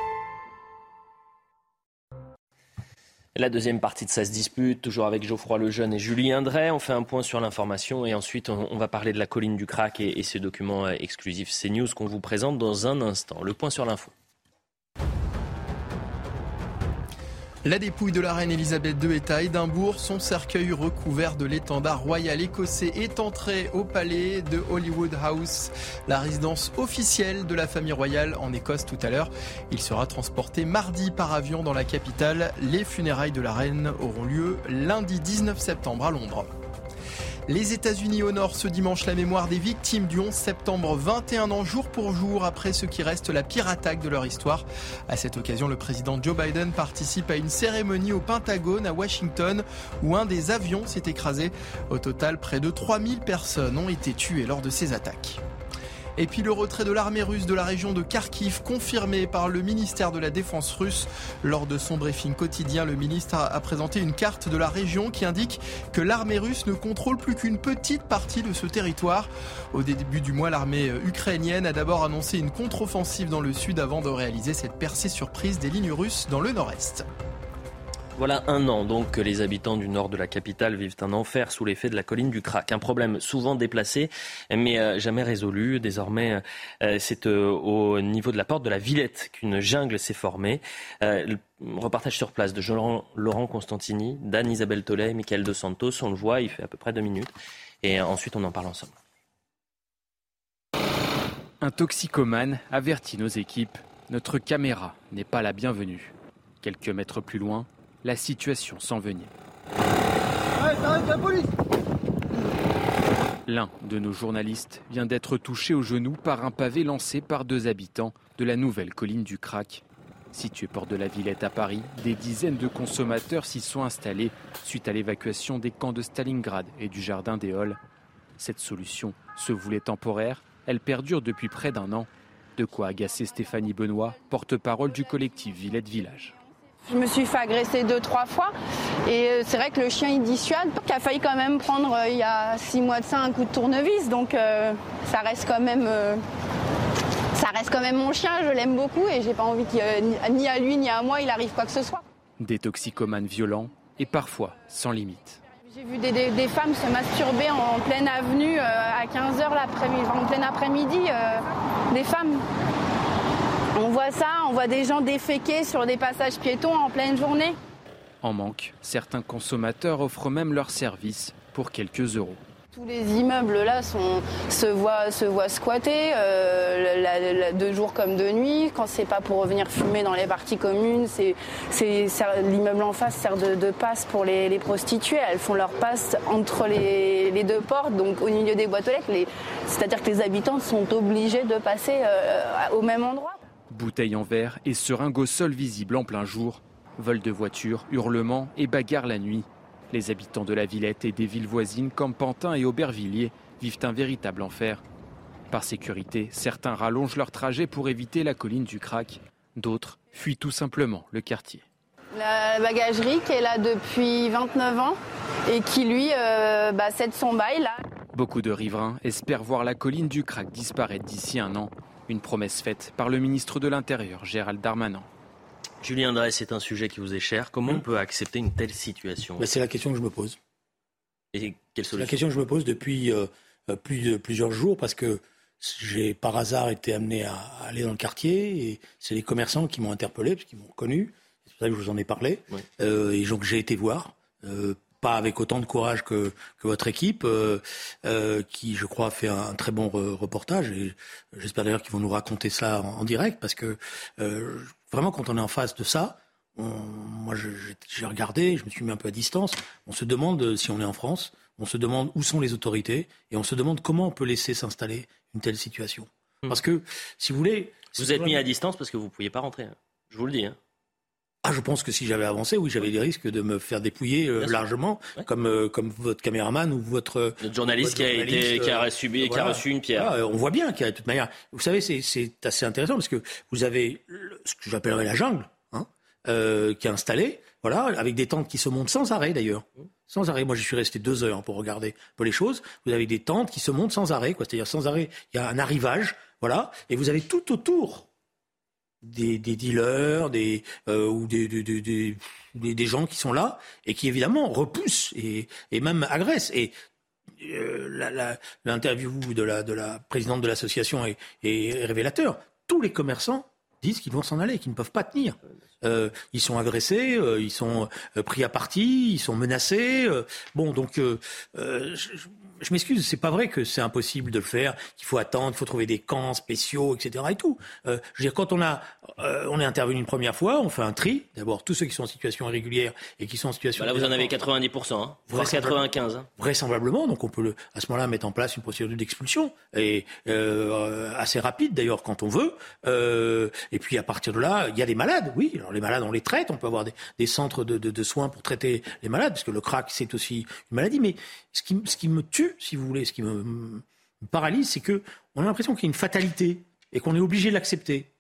La deuxième partie de Ça se dispute, toujours avec Geoffroy Lejeune et Julien Drey. On fait un point sur l'information et ensuite on, va parler de la colline du crack et, et ce document euh, exclusif CNews qu'on vous présente dans un instant. Le point sur l'info. La dépouille de la reine Elisabeth II est à Édimbourg. Son cercueil recouvert de l'étendard royal écossais est entré au palais de Hollywood House, la résidence officielle de la famille royale en Écosse tout à l'heure. Il sera transporté mardi par avion dans la capitale. Les funérailles de la reine auront lieu lundi 19 septembre à Londres. Les États-Unis honorent ce dimanche la mémoire des victimes du 11 septembre, 21 ans jour pour jour après ce qui reste la pire attaque de leur histoire. À cette occasion, le président Joe Biden participe à une cérémonie au Pentagone à Washington où un des avions s'est écrasé. Au total, près de 3000 personnes ont été tuées lors de ces attaques. Et puis le retrait de l'armée russe de la région de Kharkiv, confirmé par le ministère de la Défense russe. Lors de son briefing quotidien, le ministre a présenté une carte de la région qui indique que l'armée russe ne contrôle plus qu'une petite partie de ce territoire. Au début du mois, l'armée ukrainienne a d'abord annoncé une contre-offensive dans le sud avant de réaliser cette percée surprise des lignes russes dans le nord-est. Voilà un an donc que les habitants du nord de la capitale vivent un enfer sous l'effet de la colline du Crac. Un problème souvent déplacé mais euh, jamais résolu. Désormais, euh, c'est euh, au niveau de la porte de la Villette qu'une jungle s'est formée. repartage sur place de Jean Laurent Constantini, d'Anne-Isabelle Tollet, Michael De Santos. On le voit, il fait à peu près deux minutes. Et ensuite, on en parle ensemble. Un toxicomane avertit nos équipes. Notre caméra n'est pas la bienvenue. Quelques mètres plus loin, la situation s'envenime. L'un de nos journalistes vient d'être touché au genou par un pavé lancé par deux habitants de la nouvelle colline du Crac. Situé port de la Villette à Paris, des dizaines de consommateurs s'y sont installés suite à l'évacuation des camps de Stalingrad et du jardin des Halles. Cette solution se voulait temporaire, elle perdure depuis près d'un an. De quoi agacer Stéphanie Benoît, porte-parole du collectif Villette Village. Je me suis fait agresser deux, trois fois. Et euh, c'est vrai que le chien, il dissuade. Qui a failli quand même prendre, euh, il y a six mois de ça, un coup de tournevis. Donc euh, ça reste quand même. ça reste quand même mon chien, je l'aime beaucoup et j'ai pas envie qu'il ni à lui ni à moi il arrive quoi que ce soit. Des toxicomanes violents et parfois sans limite. J'ai vu des, femmes se masturber en, pleine avenue à 15h l'après-midi, en plein après-midi, des femmes. On voit ça, on voit des gens déféquer sur des passages piétons en pleine journée. En manque, certains consommateurs offrent même leurs services pour quelques euros. Tous les immeubles là se voient, se voient squatter euh, de jour comme de nuit. Quand c'est pas pour revenir fumer dans les parties communes, c'est, l'immeuble en face sert de, passe pour les, prostituées. Elles font leur passe entre les, deux portes, donc au milieu des boîtes aux lettres. c'est-à-dire que les habitants sont obligés de passer euh, au même endroit. Bouteilles en verre et seringues au sol visible en plein jour. Vol de voitures, hurlements et bagarres la nuit. Les habitants de la Villette et des villes voisines comme Pantin et Aubervilliers vivent un véritable enfer. Par sécurité, certains rallongent leur trajet pour éviter la colline du Crac. D'autres fuient tout simplement le quartier. La bagagerie qui est là depuis 29 ans et qui lui euh, bah, cède son bail là. Beaucoup de riverains espèrent voir la colline du Crac disparaître d'ici un an. Une promesse faite par le ministre de l'Intérieur, Gérald Darmanin. Julien Drey, c'est un sujet qui vous est cher. Comment on peut accepter une telle situation? C'est la question que je me pose. Et quelle solution La question que je me pose depuis euh, euh, plus plusieurs jours parce que j'ai par hasard été amené à aller dans le quartier et c'est les commerçants qui m'ont interpellé parce qu'ils m'ont connu. C'est pour ça que je vous en ai parlé. Euh, et donc j'ai été voir. Pas avec autant de courage que, votre équipe, qui, je crois, fait un, très bon reportage. Et j'espère d'ailleurs qu'ils vont nous raconter ça en, en direct, parce que vraiment, quand on est en face de ça, moi, j'ai regardé, je me suis mis un peu à distance. On se demande euh, si on est en France, on se demande où sont les autorités, et on se demande comment on peut laisser s'installer une telle situation. Hmm. Parce que, si vous voulez... Vous êtes mis à distance parce que vous ne pouviez pas rentrer. Hein. Je vous le dis. Hein. Ah, je pense que si j'avais avancé, oui, j'avais des risques de me faire dépouiller euh, largement, comme euh, comme votre caméraman ou votre, journaliste, qui a été qui a subi, qui a reçu une pierre. on voit bien qu'il y a de toute manière. Vous savez, c'est assez intéressant parce que vous avez ce que j'appellerais la jungle, hein, euh, qui est installée, voilà, avec des tentes qui se montent sans arrêt d'ailleurs. Sans arrêt. Moi, je suis resté deux heures pour regarder un peu les choses. Vous avez des tentes qui se montent sans arrêt, quoi. C'est-à-dire sans arrêt, il y a un arrivage, voilà, et vous avez tout autour des, dealers des, euh, ou des, des, des, gens qui sont là et qui évidemment repoussent et, et même agressent. Et euh, l'interview de la, de la présidente de l'association est, révélateur. Tous les commerçants disent qu'ils vont s'en aller, qu'ils ne peuvent pas tenir. Euh, ils sont agressés, ils sont pris à partie, ils sont menacés. Bon, donc je m'excuse, c'est pas vrai que c'est impossible de le faire, qu'il faut attendre, il faut trouver des camps spéciaux, etc. et tout. Euh, je veux dire, quand on a, euh, on est intervenu une première fois, on fait un tri. D'abord, tous ceux qui sont en situation irrégulière et qui sont en situation. Bah là, vous en avez 90%, hein. 95. Hein. Vraisemblablement, donc on peut le, à ce moment-là mettre en place une procédure d'expulsion et euh, assez rapide d'ailleurs quand on veut. Euh, et puis à partir de là, il y a des malades, oui. Alors les malades, on les traite, on peut avoir des, des centres de, de, de, soins pour traiter les malades, parce que le crack c'est aussi une maladie. Mais ce qui, ce qui me tue si vous voulez, ce qui me, paralyse, c'est que on a l'impression qu'il y a une fatalité et qu'on est obligé de l'accepter.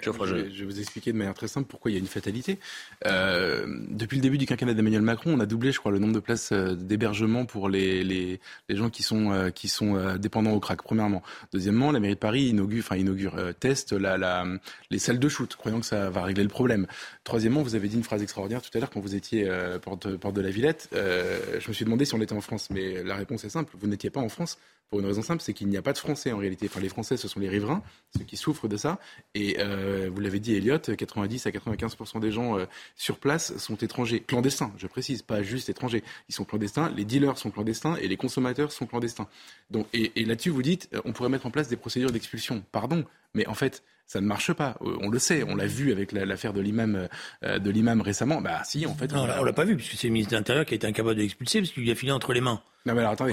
Je, vais vous expliquer de manière très simple pourquoi il y a une fatalité. Euh, depuis le début du quinquennat d'Emmanuel Macron, on a doublé, je crois, le nombre de places euh, d'hébergement pour les, les, les, gens qui sont, euh, qui sont dépendants au crack, premièrement. Deuxièmement, la mairie de Paris inaugure, enfin inaugure, teste la, la, les salles de shoot, croyant que ça va régler le problème. Troisièmement, vous avez dit une phrase extraordinaire tout à l'heure quand vous étiez porte, porte de la Villette. je me suis demandé si on était en France, mais la réponse est simple. Vous n'étiez pas en France pour une raison simple, c'est qu'il n'y a pas de Français en réalité. Enfin, les Français, ce sont les riverains, ceux qui souffrent de ça. Et euh, vous l'avez dit, Elliot, 90 à 95% des gens euh, sur place sont étrangers, clandestins. Je précise, pas juste étrangers. Ils sont clandestins. Les dealers sont clandestins et les consommateurs sont clandestins. Donc, et, et là-dessus, vous dites, euh, on pourrait mettre en place des procédures d'expulsion. Pardon, mais en fait, ça ne marche pas. On le sait, on l'a vu avec l'affaire de l'imam de l'imam récemment. Bah si, en fait. Non, on l'a pas vu puisque c'est le ministre de l'Intérieur qui a été incapable de l'expulser parce qu'il lui a filé entre les mains. Non, mais alors attendez.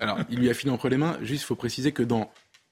alors, il lui a filé entre les mains. Juste, il faut préciser que dans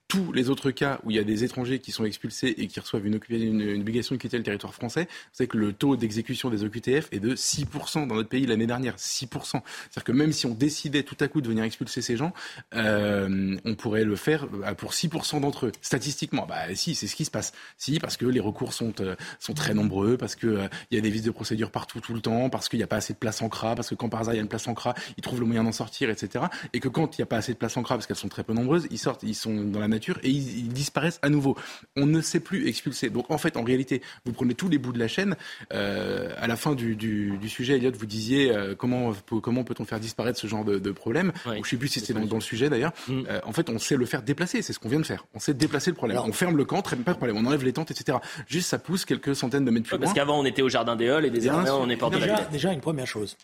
tous les autres cas où il y a des étrangers qui sont expulsés et qui reçoivent une, obligation de quitter le territoire français, savez que le taux d'exécution des OQTF est de 6% dans notre pays l'année dernière. 6%. C'est-à-dire que même si on décidait tout à coup de venir expulser ces gens, euh, on pourrait le faire euh, pour 6% d'entre eux. Statistiquement, bah si, c'est ce qui se passe. Si, parce que les recours sont, euh, sont très nombreux, parce qu'il il y a des vices de procédure partout tout le temps, parce qu'il n'y a pas assez de place en CRA, parce que quand par hasard il y a une place en CRA, ils trouvent le moyen d'en sortir, etc. Et que quand il n'y a pas assez de place en CRA, parce qu'elles sont très peu nombreuses, ils sortent, ils sont dans la et ils, disparaissent à nouveau. On ne sait plus expulser. Donc en fait, en réalité, vous prenez tous les bouts de la chaîne. Euh, à la fin du, sujet, Elliot, vous disiez euh, comment, comment peut-on faire disparaître ce genre de, problème. je ne sais plus si c'était dans, le sujet d'ailleurs. Mm. Euh, en fait, on sait le faire déplacer. C'est ce qu'on vient de faire. On sait déplacer le problème. on ferme le camp, très, pas de problème. On enlève les tentes, etc. Juste, ça pousse quelques centaines de mètres plus loin. Parce qu'avant, on était au jardin des Halles et désormais, on est porté déjà, déjà, une première chose.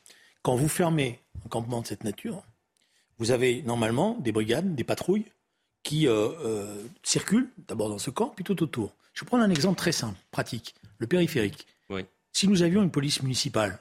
Quand vous fermez un campement de cette nature, vous avez normalement des brigades, des patrouilles qui euh, euh, circulent, d'abord dans ce camp, puis tout autour. Je vais prendre un exemple très simple, pratique, le périphérique. Si nous avions une police municipale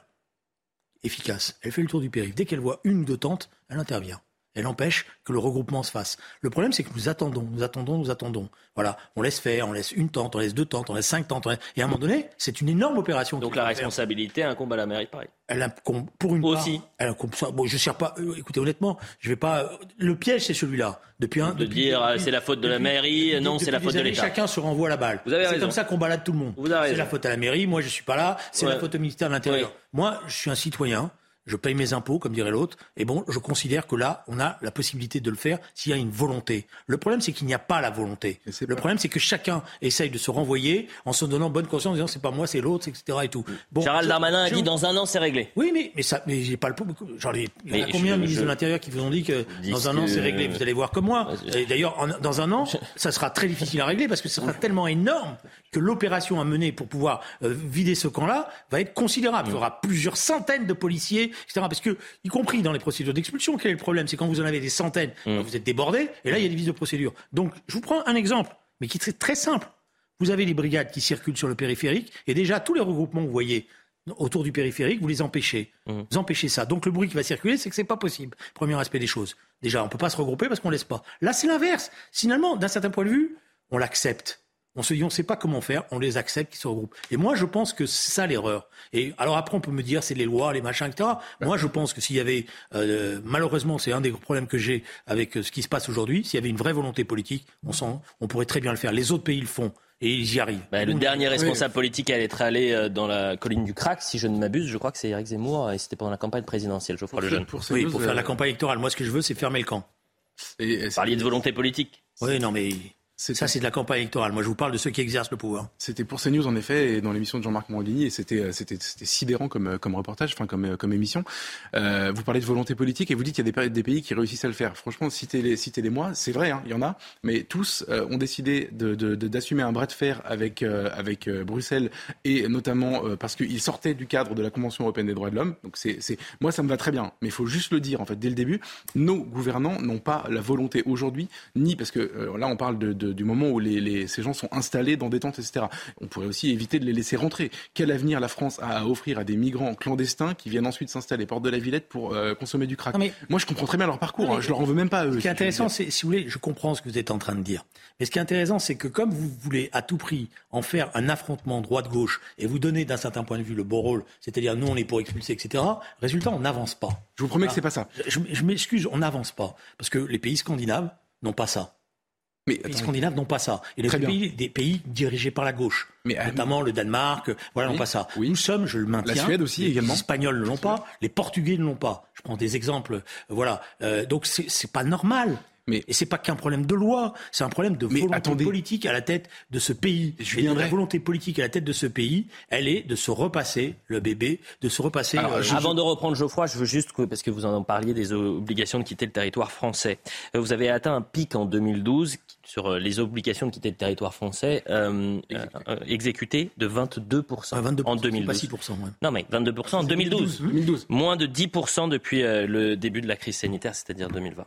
efficace, elle fait le tour du périph', dès qu'elle voit une ou deux tentes, elle intervient. Elle empêche que le regroupement se fasse. Le problème, c'est que nous attendons, nous attendons, nous attendons. Voilà, on laisse faire, on laisse une tente, on laisse deux tentes, on laisse cinq tentes. Et à un moment donné, c'est une énorme opération. Donc la responsabilité incombe à la mairie, pareil. Elle incombe pour une aussi. Part, elle incombe, bon, je ne pas. Euh, écoutez, honnêtement, je vais pas. Le piège, c'est celui-là. Depuis un. De dire c'est la faute de la mairie, non, c'est la faute de l'État. Chacun se renvoie la balle. C'est comme ça qu'on balade tout le monde. C'est la faute à la mairie. Moi, je suis pas là. C'est la faute au ministère de l'Intérieur. Moi, je suis un citoyen je paye mes impôts, comme dirait l'autre, et bon, je considère que là, on a la possibilité de le faire s'il y a une volonté. Le problème, c'est qu'il n'y a pas la volonté. Le problème, c'est que chacun essaye de se renvoyer en se donnant bonne conscience, en disant c'est pas moi, c'est l'autre, etc. Et tout. Bon, Gérald Darmanin a dit dans un an, c'est réglé. Oui, mais, mais ça, mais j'ai pas le genre, il y a combien de ministres de l'Intérieur qui vous ont dit que dans un an, c'est réglé? Vous allez voir comme moi. D'ailleurs, dans un an, ça sera très difficile à régler parce que ce sera tellement énorme que l'opération à mener pour pouvoir euh, vider ce camp-là va être considérable. Il y aura plusieurs centaines de policiers, etc. Parce que, y compris dans les procédures d'expulsion, quel est le problème? C'est quand vous en avez des centaines, mm. vous êtes débordés, et là, il y a des vices de procédure. Donc, je vous prends un exemple, mais qui est très simple. Vous avez les brigades qui circulent sur le périphérique, et déjà, tous les regroupements que vous voyez autour du périphérique, vous les empêchez. Mm. Vous empêchez ça. Donc, le bruit qui va circuler, c'est que c'est pas possible. Premier aspect des choses. Déjà, on ne peut pas se regrouper parce qu'on laisse pas. Là, c'est l'inverse. Finalement, d'un certain point de vue, on l'accepte. On se dit, on ne sait pas comment faire, on les accepte, qu'ils se regroupent. Et moi, je pense que c'est ça l'erreur. Et alors après, on peut me dire, c'est les lois, les machins, etc. Moi, je pense que s'il y avait, euh, malheureusement, c'est un des problèmes que j'ai avec euh, ce qui se passe aujourd'hui, s'il y avait une vraie volonté politique, on, sent, on pourrait très bien le faire. Les autres pays le font. Et ils y arrivent. Bah, le dernier responsable politique à être allé euh, dans la colline du Crac, si je ne m'abuse, je crois que c'est Eric Zemmour, et c'était pendant la campagne présidentielle, je crois, le jeune. Pour oui, pour faire la campagne électorale. Moi, ce que je veux, c'est fermer le camp. Et, Vous parliez de volonté politique. Oui, non, mais ça, c'est de la campagne électorale. Moi, je vous parle de ceux qui exercent le pouvoir. C'était pour CNews, en effet, et dans l'émission de Jean-Marc Morandini, et c'était, euh, sidérant comme, euh, comme reportage, enfin, comme, euh, comme émission. Euh, vous parlez de volonté politique et vous dites qu'il y a des, des pays qui réussissent à le faire. Franchement, citez-les, citez-les moi, c'est vrai, hein, il y en a, mais tous ont décidé de, de, d'assumer un bras de fer avec, avec Bruxelles, et notamment parce qu'ils sortaient du cadre de la Convention européenne des droits de l'homme. Donc, c'est, moi, ça me va très bien, mais il faut juste le dire, en fait, dès le début. Nos gouvernants n'ont pas la volonté aujourd'hui, ni parce que là, on parle de, de, du moment où les ces gens sont installés dans des tentes, etc. On pourrait aussi éviter de les laisser rentrer. Quel avenir la France a à offrir à des migrants clandestins qui viennent ensuite s'installer porte de la Villette pour euh, consommer du crack Moi, je comprends très bien leur parcours. Hein. Je leur en veux même pas eux. Ce qui est intéressant, c'est, si vous voulez, je comprends ce que vous êtes en train de dire. Mais ce qui est intéressant, c'est que comme vous voulez à tout prix en faire un affrontement droite-gauche et vous donner d'un certain point de vue le beau rôle, c'est-à-dire nous on est pour expulser, etc. Résultat, on n'avance pas. Je vous promets que c'est pas ça. Je, je m'excuse, on n'avance pas parce que les pays scandinaves n'ont pas ça. Mais les pays scandinaves n'ont pas ça. Et les pays, des pays dirigés par la gauche, mais, euh, notamment le Danemark, voilà, n'ont pas ça. Nous sommes, je le maintiens. La Suède aussi également. Les Espagnols ne l'ont pas, les Portugais ne l'ont pas. Je prends des exemples, euh, voilà. Euh, donc c'est pas normal. Mais et c'est pas qu'un problème de loi, c'est un problème de volonté politique à la tête de ce pays. Je et la volonté politique à la tête de ce pays, elle est de se repasser le bébé, de se repasser. Euh, avant de reprendre Geoffroy, je veux juste parce que vous en parliez des obligations de quitter le territoire français. Euh, vous avez atteint un pic en 2012 sur euh, les obligations de quitter le territoire français euh, exécutées de 22 22 en 2012. Pas 6 Non mais 22% en 2012. 2012. Moins de 10 depuis le début de la crise sanitaire, c'est-à-dire 2020.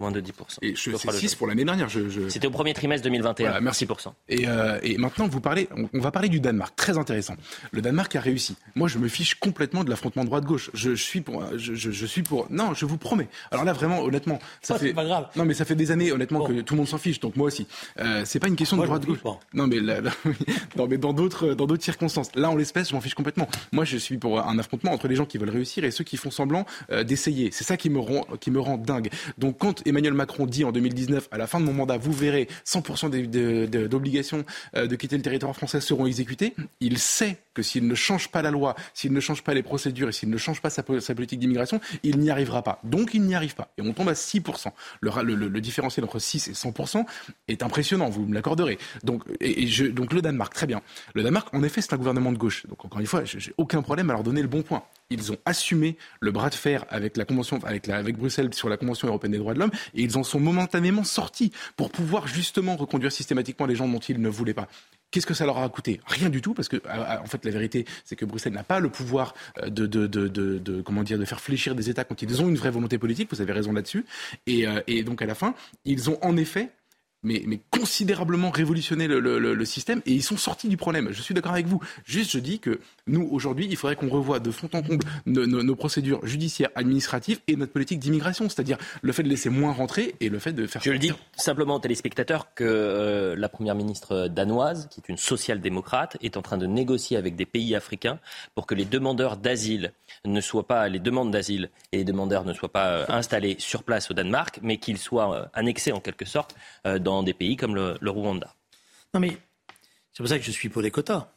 Moins de 10%. Et je, c'est 6 pour l'année dernière. Je, C'était au premier trimestre 2021. Voilà, merci. 6%. Et, euh, et maintenant, vous parlez, on, va parler du Danemark. Très intéressant. Le Danemark a réussi. Moi, je me fiche complètement de l'affrontement droite-gauche. Je, suis pour, je, je, suis pour. Non, je vous promets. Alors là, vraiment, honnêtement, ça fait. Pas grave. Non, mais ça fait des années, honnêtement, que tout le monde s'en fiche. Donc moi aussi. Euh, c'est pas une question de droite-gauche. Non, mais là, non, mais dans d'autres, dans d'autres circonstances. Là, en l'espèce, je m'en fiche complètement. Moi, je suis pour un affrontement entre les gens qui veulent réussir et ceux qui font semblant euh, d'essayer. C'est ça qui me rend, qui me rend dingue. Donc quand Emmanuel Macron dit en 2019, à la fin de mon mandat, vous verrez 100% d'obligations euh, de quitter le territoire français seront exécutées, il sait que s'il ne change pas la loi, s'il ne change pas les procédures et s'il ne change pas sa, politique d'immigration, il n'y arrivera pas. Donc il n'y arrive pas. Et on tombe à 6%. Le, différentiel entre 6 et 100% est impressionnant, vous me l'accorderez. Donc, donc le Danemark, très bien. Le Danemark, en effet, c'est un gouvernement de gauche. Donc encore une fois, j'ai aucun problème à leur donner le bon point. Ils ont assumé le bras de fer avec la convention, avec, Bruxelles sur la Convention européenne des droits de l'homme, et ils en sont momentanément sortis pour pouvoir justement reconduire systématiquement les gens dont ils ne voulaient pas. Qu'est-ce que ça leur a coûté? Rien du tout, parce que en fait la vérité, c'est que Bruxelles n'a pas le pouvoir euh, de, de, de, comment dire de faire fléchir des États quand ils ont une vraie volonté politique. Vous avez raison là-dessus. Euh, et donc à la fin, ils ont en effet mais, mais considérablement révolutionné le, le, le, système et ils sont sortis du problème. Je suis d'accord avec vous. Juste, je dis que nous, aujourd'hui, il faudrait qu'on revoie de fond en comble nos, nos, procédures judiciaires, administratives et notre politique d'immigration, c'est-à-dire le fait de laisser moins rentrer et le fait de faire. Je le dis simplement aux téléspectateurs que euh, la première ministre danoise, qui est une social-démocrate, est en train de négocier avec des pays africains pour que les demandeurs d'asile ne soient pas, les demandes d'asile et les demandeurs ne soient pas euh, installés sur place au Danemark, mais qu'ils soient euh, annexés en quelque sorte dans dans des pays comme le, Rwanda. Non mais c'est pour ça que je suis pour des quotas.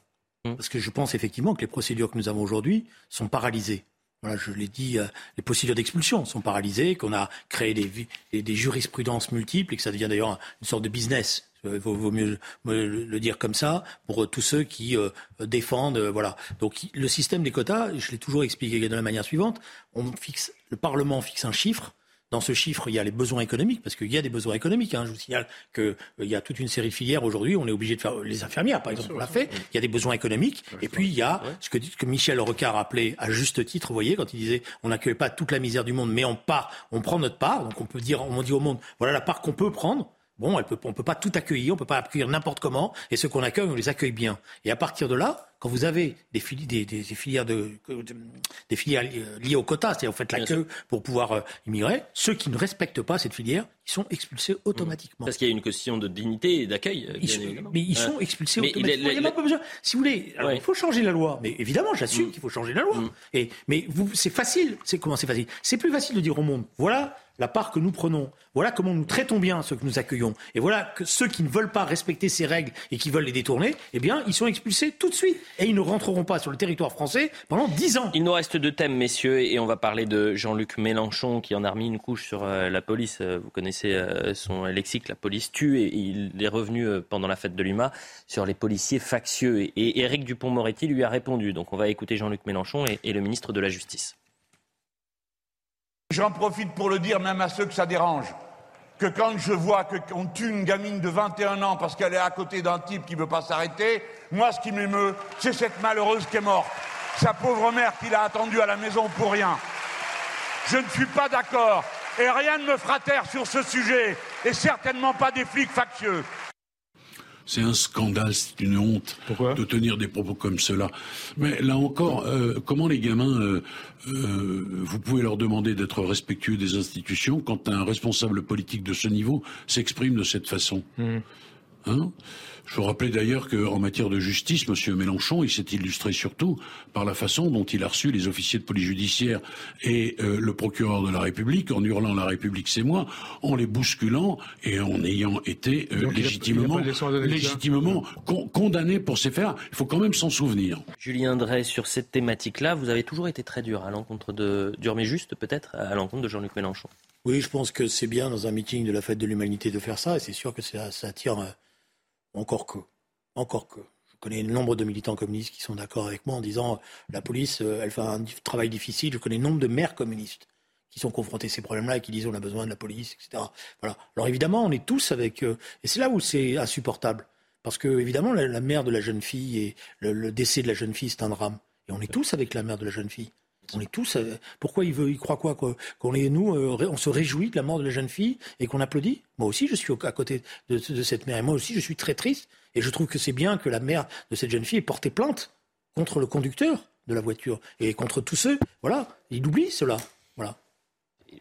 Hmm. Parce que je pense effectivement que les procédures que nous avons aujourd'hui sont paralysées. Voilà, je l'ai dit, euh, les procédures d'expulsion sont paralysées, qu'on a créé des, des, jurisprudences multiples et que ça devient d'ailleurs une sorte de business. Il euh, vaut, mieux le dire comme ça pour euh, tous ceux qui défendent. voilà. Donc le système des quotas, je l'ai toujours expliqué de la manière suivante. On fixe, le Parlement fixe un chiffre dans ce chiffre, il y a les besoins économiques, parce qu'il y a des besoins économiques. Hein. Je vous signale qu'il euh, y a toute une série de filières aujourd'hui. On est obligé de faire les infirmières, par exemple, on l'a fait. Il y a des besoins économiques. Et puis il y a ce que, que Michel Rocard appelait à juste titre, vous voyez, quand il disait on n'accueille pas toute la misère du monde, mais on part, on prend notre part. Donc on peut dire, on dit au monde, voilà la part qu'on peut prendre. Bon, elle peut, on ne peut pas tout accueillir, on ne peut pas accueillir n'importe comment, et ceux qu'on accueille, on les accueille bien. Et à partir de là, quand vous avez des, des, des, filières, de, des filières liées au quota, c'est-à-dire vous faites la queue pour pouvoir euh, immigrer, ceux qui ne respectent pas cette filière, ils sont expulsés automatiquement. Parce qu'il y a une question de dignité et d'accueil, Mais ils sont expulsés automatiquement. Il, a pas besoin. Si vous voulez, il faut changer la loi. Mais évidemment, j'assume mm. qu'il faut changer la loi. Mm. Et, mais c'est facile. C'est comment c'est facile? C'est plus facile de dire au monde, voilà la part que nous prenons. Voilà comment nous traitons bien ceux que nous accueillons. Et voilà que ceux qui ne veulent pas respecter ces règles et qui veulent les détourner, eh bien, ils sont expulsés tout de suite et ils ne rentreront pas sur le territoire français pendant dix ans. Il nous reste deux thèmes, messieurs, et on va parler de Jean-Luc Mélenchon qui en a remis une couche sur euh, la police. Euh, vous connaissez euh, son lexique, la police tue, et il est revenu pendant la fête de l'UMA sur les policiers factieux. Et Éric Dupont-Moretti lui a répondu. Donc on va écouter Jean-Luc Mélenchon et, le ministre de la Justice. J'en profite pour le dire même à ceux que ça dérange que quand je vois qu'on tue une gamine de 21 ans parce qu'elle est à côté d'un type qui ne veut pas s'arrêter, moi ce qui m'émeut, c'est cette malheureuse qui est morte. Sa pauvre mère qui l'a attendue à la maison pour rien. Je ne suis pas d'accord et rien ne me fera taire sur ce sujet et certainement pas des flics factieux. C'est un scandale, c'est une honte de tenir des propos comme cela. Mais là encore, euh, comment les gamins, euh, euh, vous pouvez leur demander d'être respectueux des institutions quand un responsable politique de ce niveau s'exprime de cette façon? Mmh. Hein je vous rappelais d'ailleurs qu'en matière de justice, M. Mélenchon, il s'est illustré surtout par la façon dont il a reçu les officiers de police judiciaire et euh, le procureur de la République en hurlant la République c'est moi, en les bousculant et en ayant été euh, légitimement, légitimement condamné pour ces faits. Il faut quand même s'en souvenir. Julien Drey, sur cette thématique-là, vous avez toujours été très dur à l'encontre de, dur mais juste peut-être, à l'encontre de Jean-Luc Mélenchon. Oui, je pense que c'est bien dans un meeting de la fête de l'humanité de faire ça, et c'est sûr que ça, ça attire euh, encore que. Encore que. Je connais nombre de militants communistes qui sont d'accord avec moi en disant la police, euh, elle fait un travail difficile. Je connais nombre de maires communistes qui sont confrontés à ces problèmes-là et qui disent on a besoin de la police, etc. Voilà. Alors évidemment, on est tous avec. Euh, et c'est là où c'est insupportable. Parce que, évidemment, la, mère de la jeune fille et le, décès de la jeune fille, c'est un drame. Et on est tous avec la mère de la jeune fille. On est tous. Euh, pourquoi il veut, il croit quoi Qu'on est nous, euh, on se réjouit de la mort de la jeune fille et qu'on applaudit? Moi aussi, je suis à côté de, cette mère et moi aussi, je suis très triste. Et je trouve que c'est bien que la mère de cette jeune fille ait porté plainte contre le conducteur de la voiture et contre tous ceux. Voilà, il oublie cela. Voilà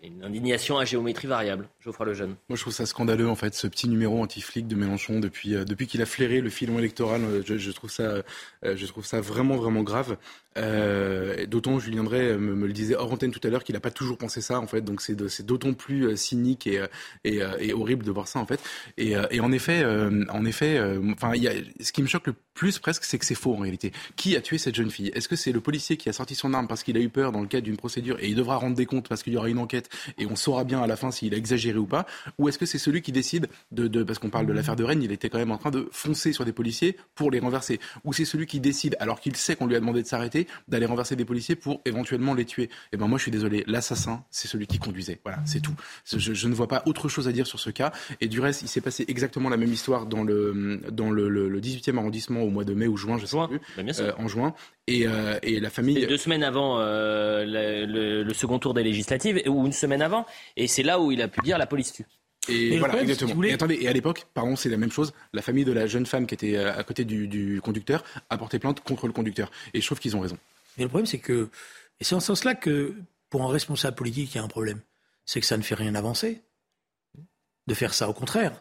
une indignation à géométrie variable. Geoffroy Lejeune. Moi, je trouve ça scandaleux, en fait, ce petit numéro anti-flic de Mélenchon depuis, euh, depuis qu'il a flairé le filon électoral. Euh, je, trouve ça, euh, je trouve ça vraiment, vraiment grave. d'autant, Julien Drey me, le disait hors antenne tout à l'heure, qu'il n'a pas toujours pensé ça, en fait. Donc, c'est d'autant plus cynique et, et, horrible de voir ça, en fait. Et, en effet, en effet, enfin, ce qui me choque le plus presque, c'est que c'est faux en réalité. Qui a tué cette jeune fille? Est-ce que c'est le policier qui a sorti son arme parce qu'il a eu peur dans le cadre d'une procédure? Et il devra rendre des comptes parce qu'il y aura une enquête et on saura bien à la fin s'il a exagéré ou pas Ou est-ce que c'est celui qui décide de, parce qu'on parle de l'affaire de Rennes, il était quand même en train de foncer sur des policiers pour les renverser Ou c'est celui qui décide, alors qu'il sait qu'on lui a demandé de s'arrêter, d'aller renverser des policiers pour éventuellement les tuer Eh ben moi je suis désolé, l'assassin c'est celui qui conduisait. Voilà, c'est tout. Je, ne vois pas autre chose à dire sur ce cas. Et du reste, il s'est passé exactement la même histoire dans le dans le, le 18e arrondissement au mois de mai ou juin, je sais plus, ben, euh, en juin. Et, euh, et, la famille. Deux semaines avant euh, le, second tour des législatives, ou une semaine avant, et c'est là où il a pu dire la police tue. Et, voilà, exactement. Et attendez, et à l'époque, pardon, c'est la même chose. La famille de la jeune femme qui était à côté du, conducteur a porté plainte contre le conducteur. Et je trouve qu'ils ont raison. Et le problème, c'est que, et c'est en ce sens-là que, pour un responsable politique, il y a un problème. C'est que ça ne fait rien avancer. De faire ça, au contraire.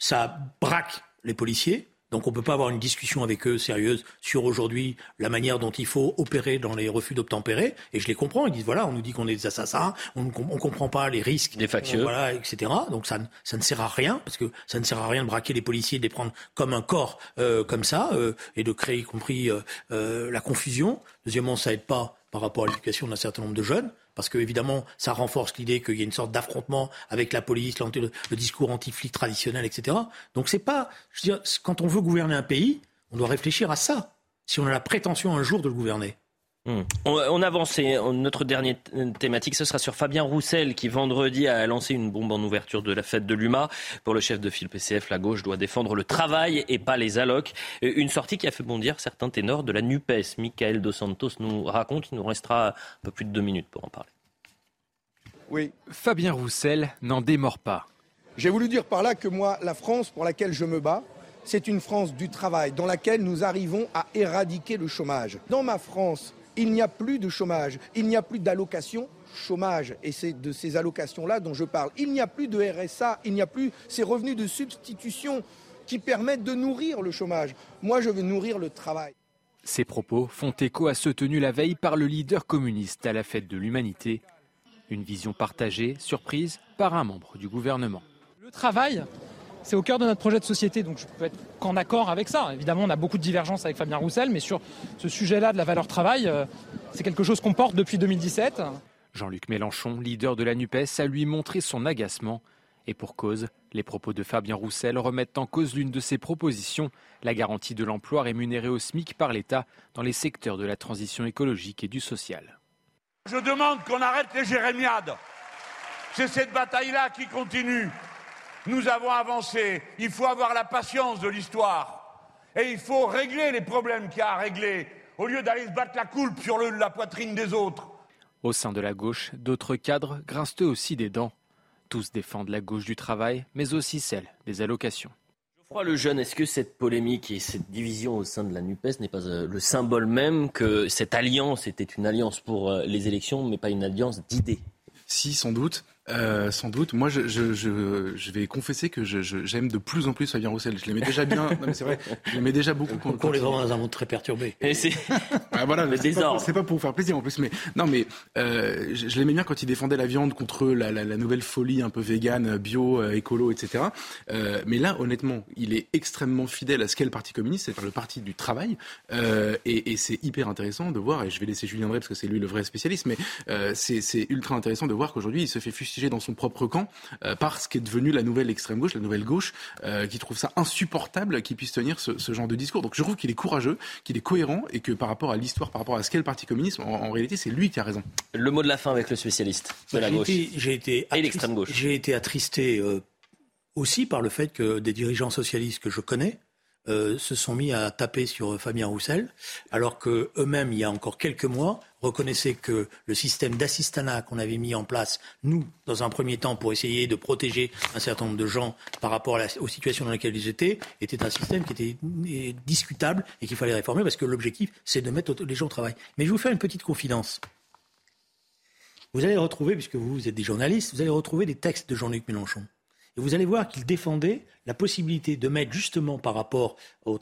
ça braque les policiers, donc on ne peut pas avoir une discussion avec eux sérieuse sur aujourd'hui la manière dont il faut opérer dans les refus d'obtempérer. Et je les comprends. Ils disent voilà, on nous dit qu'on est des assassins, on ne comprend pas les risques, des factures, voilà, etc. Donc ça, ça ne sert à rien parce que ça ne sert à rien de braquer les policiers, de les prendre comme un corps euh, comme ça euh, et de créer y compris euh, la confusion. Deuxièmement, ça aide pas par rapport à l'éducation d'un certain nombre de jeunes parce que évidemment, ça renforce l'idée qu'il y a une sorte d'affrontement avec la police, le, discours anti-flic traditionnel, etc. Donc c'est pas, je veux dire, quand on veut gouverner un pays, on doit réfléchir à ça. Si on a la prétention un jour de le gouverner. Hmm. On, avance et notre dernière thématique, ce sera sur Fabien Roussel qui vendredi a lancé une bombe en ouverture de la fête de l'UMA. Pour le chef de file PCF, la gauche doit défendre le travail et pas les allocs. Une sortie qui a fait bondir certains ténors de la NUPES. Michael Dos Santos nous raconte, il nous restera un peu plus de deux minutes pour en parler. Oui. Fabien Roussel n'en démord pas. J'ai voulu dire par là que moi, la France pour laquelle je me bats, c'est une France du travail dans laquelle nous arrivons à éradiquer le chômage. Dans ma France, il n'y a plus de chômage, il n'y a plus d'allocation chômage, et c'est de ces allocations-là dont je parle. Il n'y a plus de RSA, il n'y a plus ces revenus de substitution qui permettent de nourrir le chômage. Moi, je veux nourrir le travail. Ces propos font écho à ceux tenus la veille par le leader communiste à la fête de l'humanité. Une vision partagée, surprise, par un membre du gouvernement. Le travail, c'est au cœur de notre projet de société, donc je peux être qu'en accord avec ça. Évidemment, on a beaucoup de divergences avec Fabien Roussel, mais sur ce sujet-là de la valeur travail, euh, c'est quelque chose qu'on porte depuis 2017. Jean-Luc Mélenchon, leader de la NUPES, a lui montré son agacement. Et pour cause, les propos de Fabien Roussel remettent en cause l'une de ses propositions, la garantie de l'emploi rémunéré au SMIC par l'État dans les secteurs de la transition écologique et du social. Je demande qu'on arrête les jérémiades. C'est cette bataille-là qui continue. Nous avons avancé. Il faut avoir la patience de l'histoire. Et il faut régler les problèmes qu'il y a à régler, au lieu d'aller se battre la coulpe sur la poitrine des autres. Au sein de la gauche, d'autres cadres grincent eux aussi des dents. Tous défendent la gauche du travail, mais aussi celle des allocations. Geoffroy le jeune, est-ce que cette polémique et cette division au sein de la NUPES n'est pas euh, le symbole même que cette alliance était une alliance pour euh, les élections, mais pas une alliance d'idées? Si, sans doute. Euh, sans doute. Moi, je, je, je, je, vais confesser que j'aime de plus en plus Fabien Roussel. Je l'aimais déjà bien. c'est vrai. Je l'aimais déjà beaucoup. On, on est vraiment dans un monde très perturbé. Et c'est. [LAUGHS] Ah, voilà. C'est pas, pour vous faire plaisir en plus, mais non, mais euh, je, l'aimais bien quand il défendait la viande contre la, la, la nouvelle folie un peu végane, bio, euh, écolo, etc. Euh, mais là, honnêtement, il est extrêmement fidèle à ce qu'est le Parti communiste, c'est-à-dire le parti du travail, euh, et, et c'est hyper intéressant de voir. Et je vais laisser Julien Drey parce que c'est lui le vrai spécialiste, mais euh, c'est ultra intéressant de voir qu'aujourd'hui, il se fait fustiger dans son propre camp euh, par ce qui est devenu la nouvelle extrême gauche, la nouvelle gauche, euh, qui trouve ça insupportable qu'il puisse tenir ce, genre de discours. Donc je trouve qu'il est courageux, qu'il est cohérent et que par rapport à l'histoire, par rapport à ce qu'est le parti communiste, en, réalité, c'est lui qui a raison. Le mot de la fin avec le spécialiste de la gauche j'ai été et l'extrême gauche. J'ai été attristé euh, aussi par le fait que des dirigeants socialistes que je connais euh, se sont mis à taper sur Fabien Roussel, alors que eux-mêmes, il y a encore quelques mois, reconnaissaient que le système d'assistanat qu'on avait mis en place, nous, dans un premier temps, pour essayer de protéger un certain nombre de gens par rapport aux situations dans lesquelles ils étaient, était un système qui était discutable et qu'il fallait réformer parce que l'objectif, c'est de mettre les gens au travail. Mais je vous faire une petite confidence. Vous allez retrouver, puisque vous êtes des journalistes, vous allez retrouver des textes de Jean-Luc Mélenchon. Vous allez voir qu'il défendait la possibilité de mettre justement par rapport au,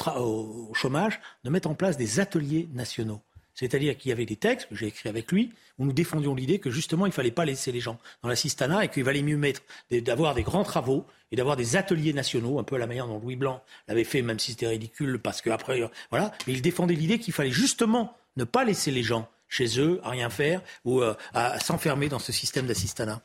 chômage, de mettre en place des ateliers nationaux. C'est-à-dire qu'il y avait des textes que j'ai écrits avec lui où nous défendions l'idée que justement il ne fallait pas laisser les gens dans l'assistanat et qu'il valait mieux mettre d'avoir des grands travaux et d'avoir des ateliers nationaux, un peu à la manière dont Louis Blanc l'avait fait, même si c'était ridicule parce qu'après, voilà. Mais il défendait l'idée qu'il fallait justement ne pas laisser les gens chez eux à rien faire ou euh, à s'enfermer dans ce système d'assistanat.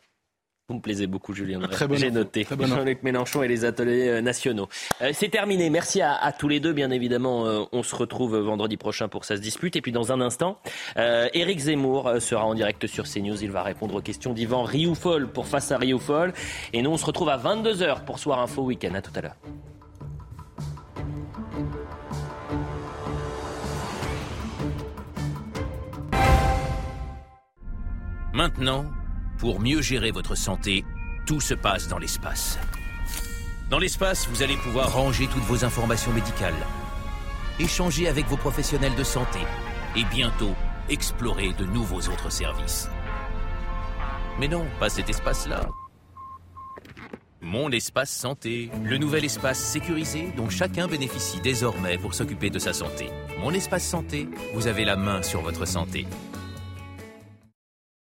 Vous me plaisez beaucoup, Julien. J'ai noté. Jean-Luc Mélenchon et les ateliers euh, nationaux. Euh, c'est terminé. Merci à, tous les deux. Bien évidemment, on se retrouve vendredi prochain pour ça se dispute. Et puis dans un instant, Éric Zemmour sera en direct sur CNews. Il va répondre aux questions d'Yvan Rioufol pour Face à Rioufol. Et nous, on se retrouve à 22h pour Soir Info Week-end. À tout à l'heure. Maintenant, pour mieux gérer votre santé, tout se passe dans l'espace. Dans l'espace, vous allez pouvoir ranger toutes vos informations médicales, échanger avec vos professionnels de santé et bientôt explorer de nouveaux autres services. Mais non, pas cet espace-là. Mon espace santé, le nouvel espace sécurisé dont chacun bénéficie désormais pour s'occuper de sa santé. Mon espace santé, vous avez la main sur votre santé.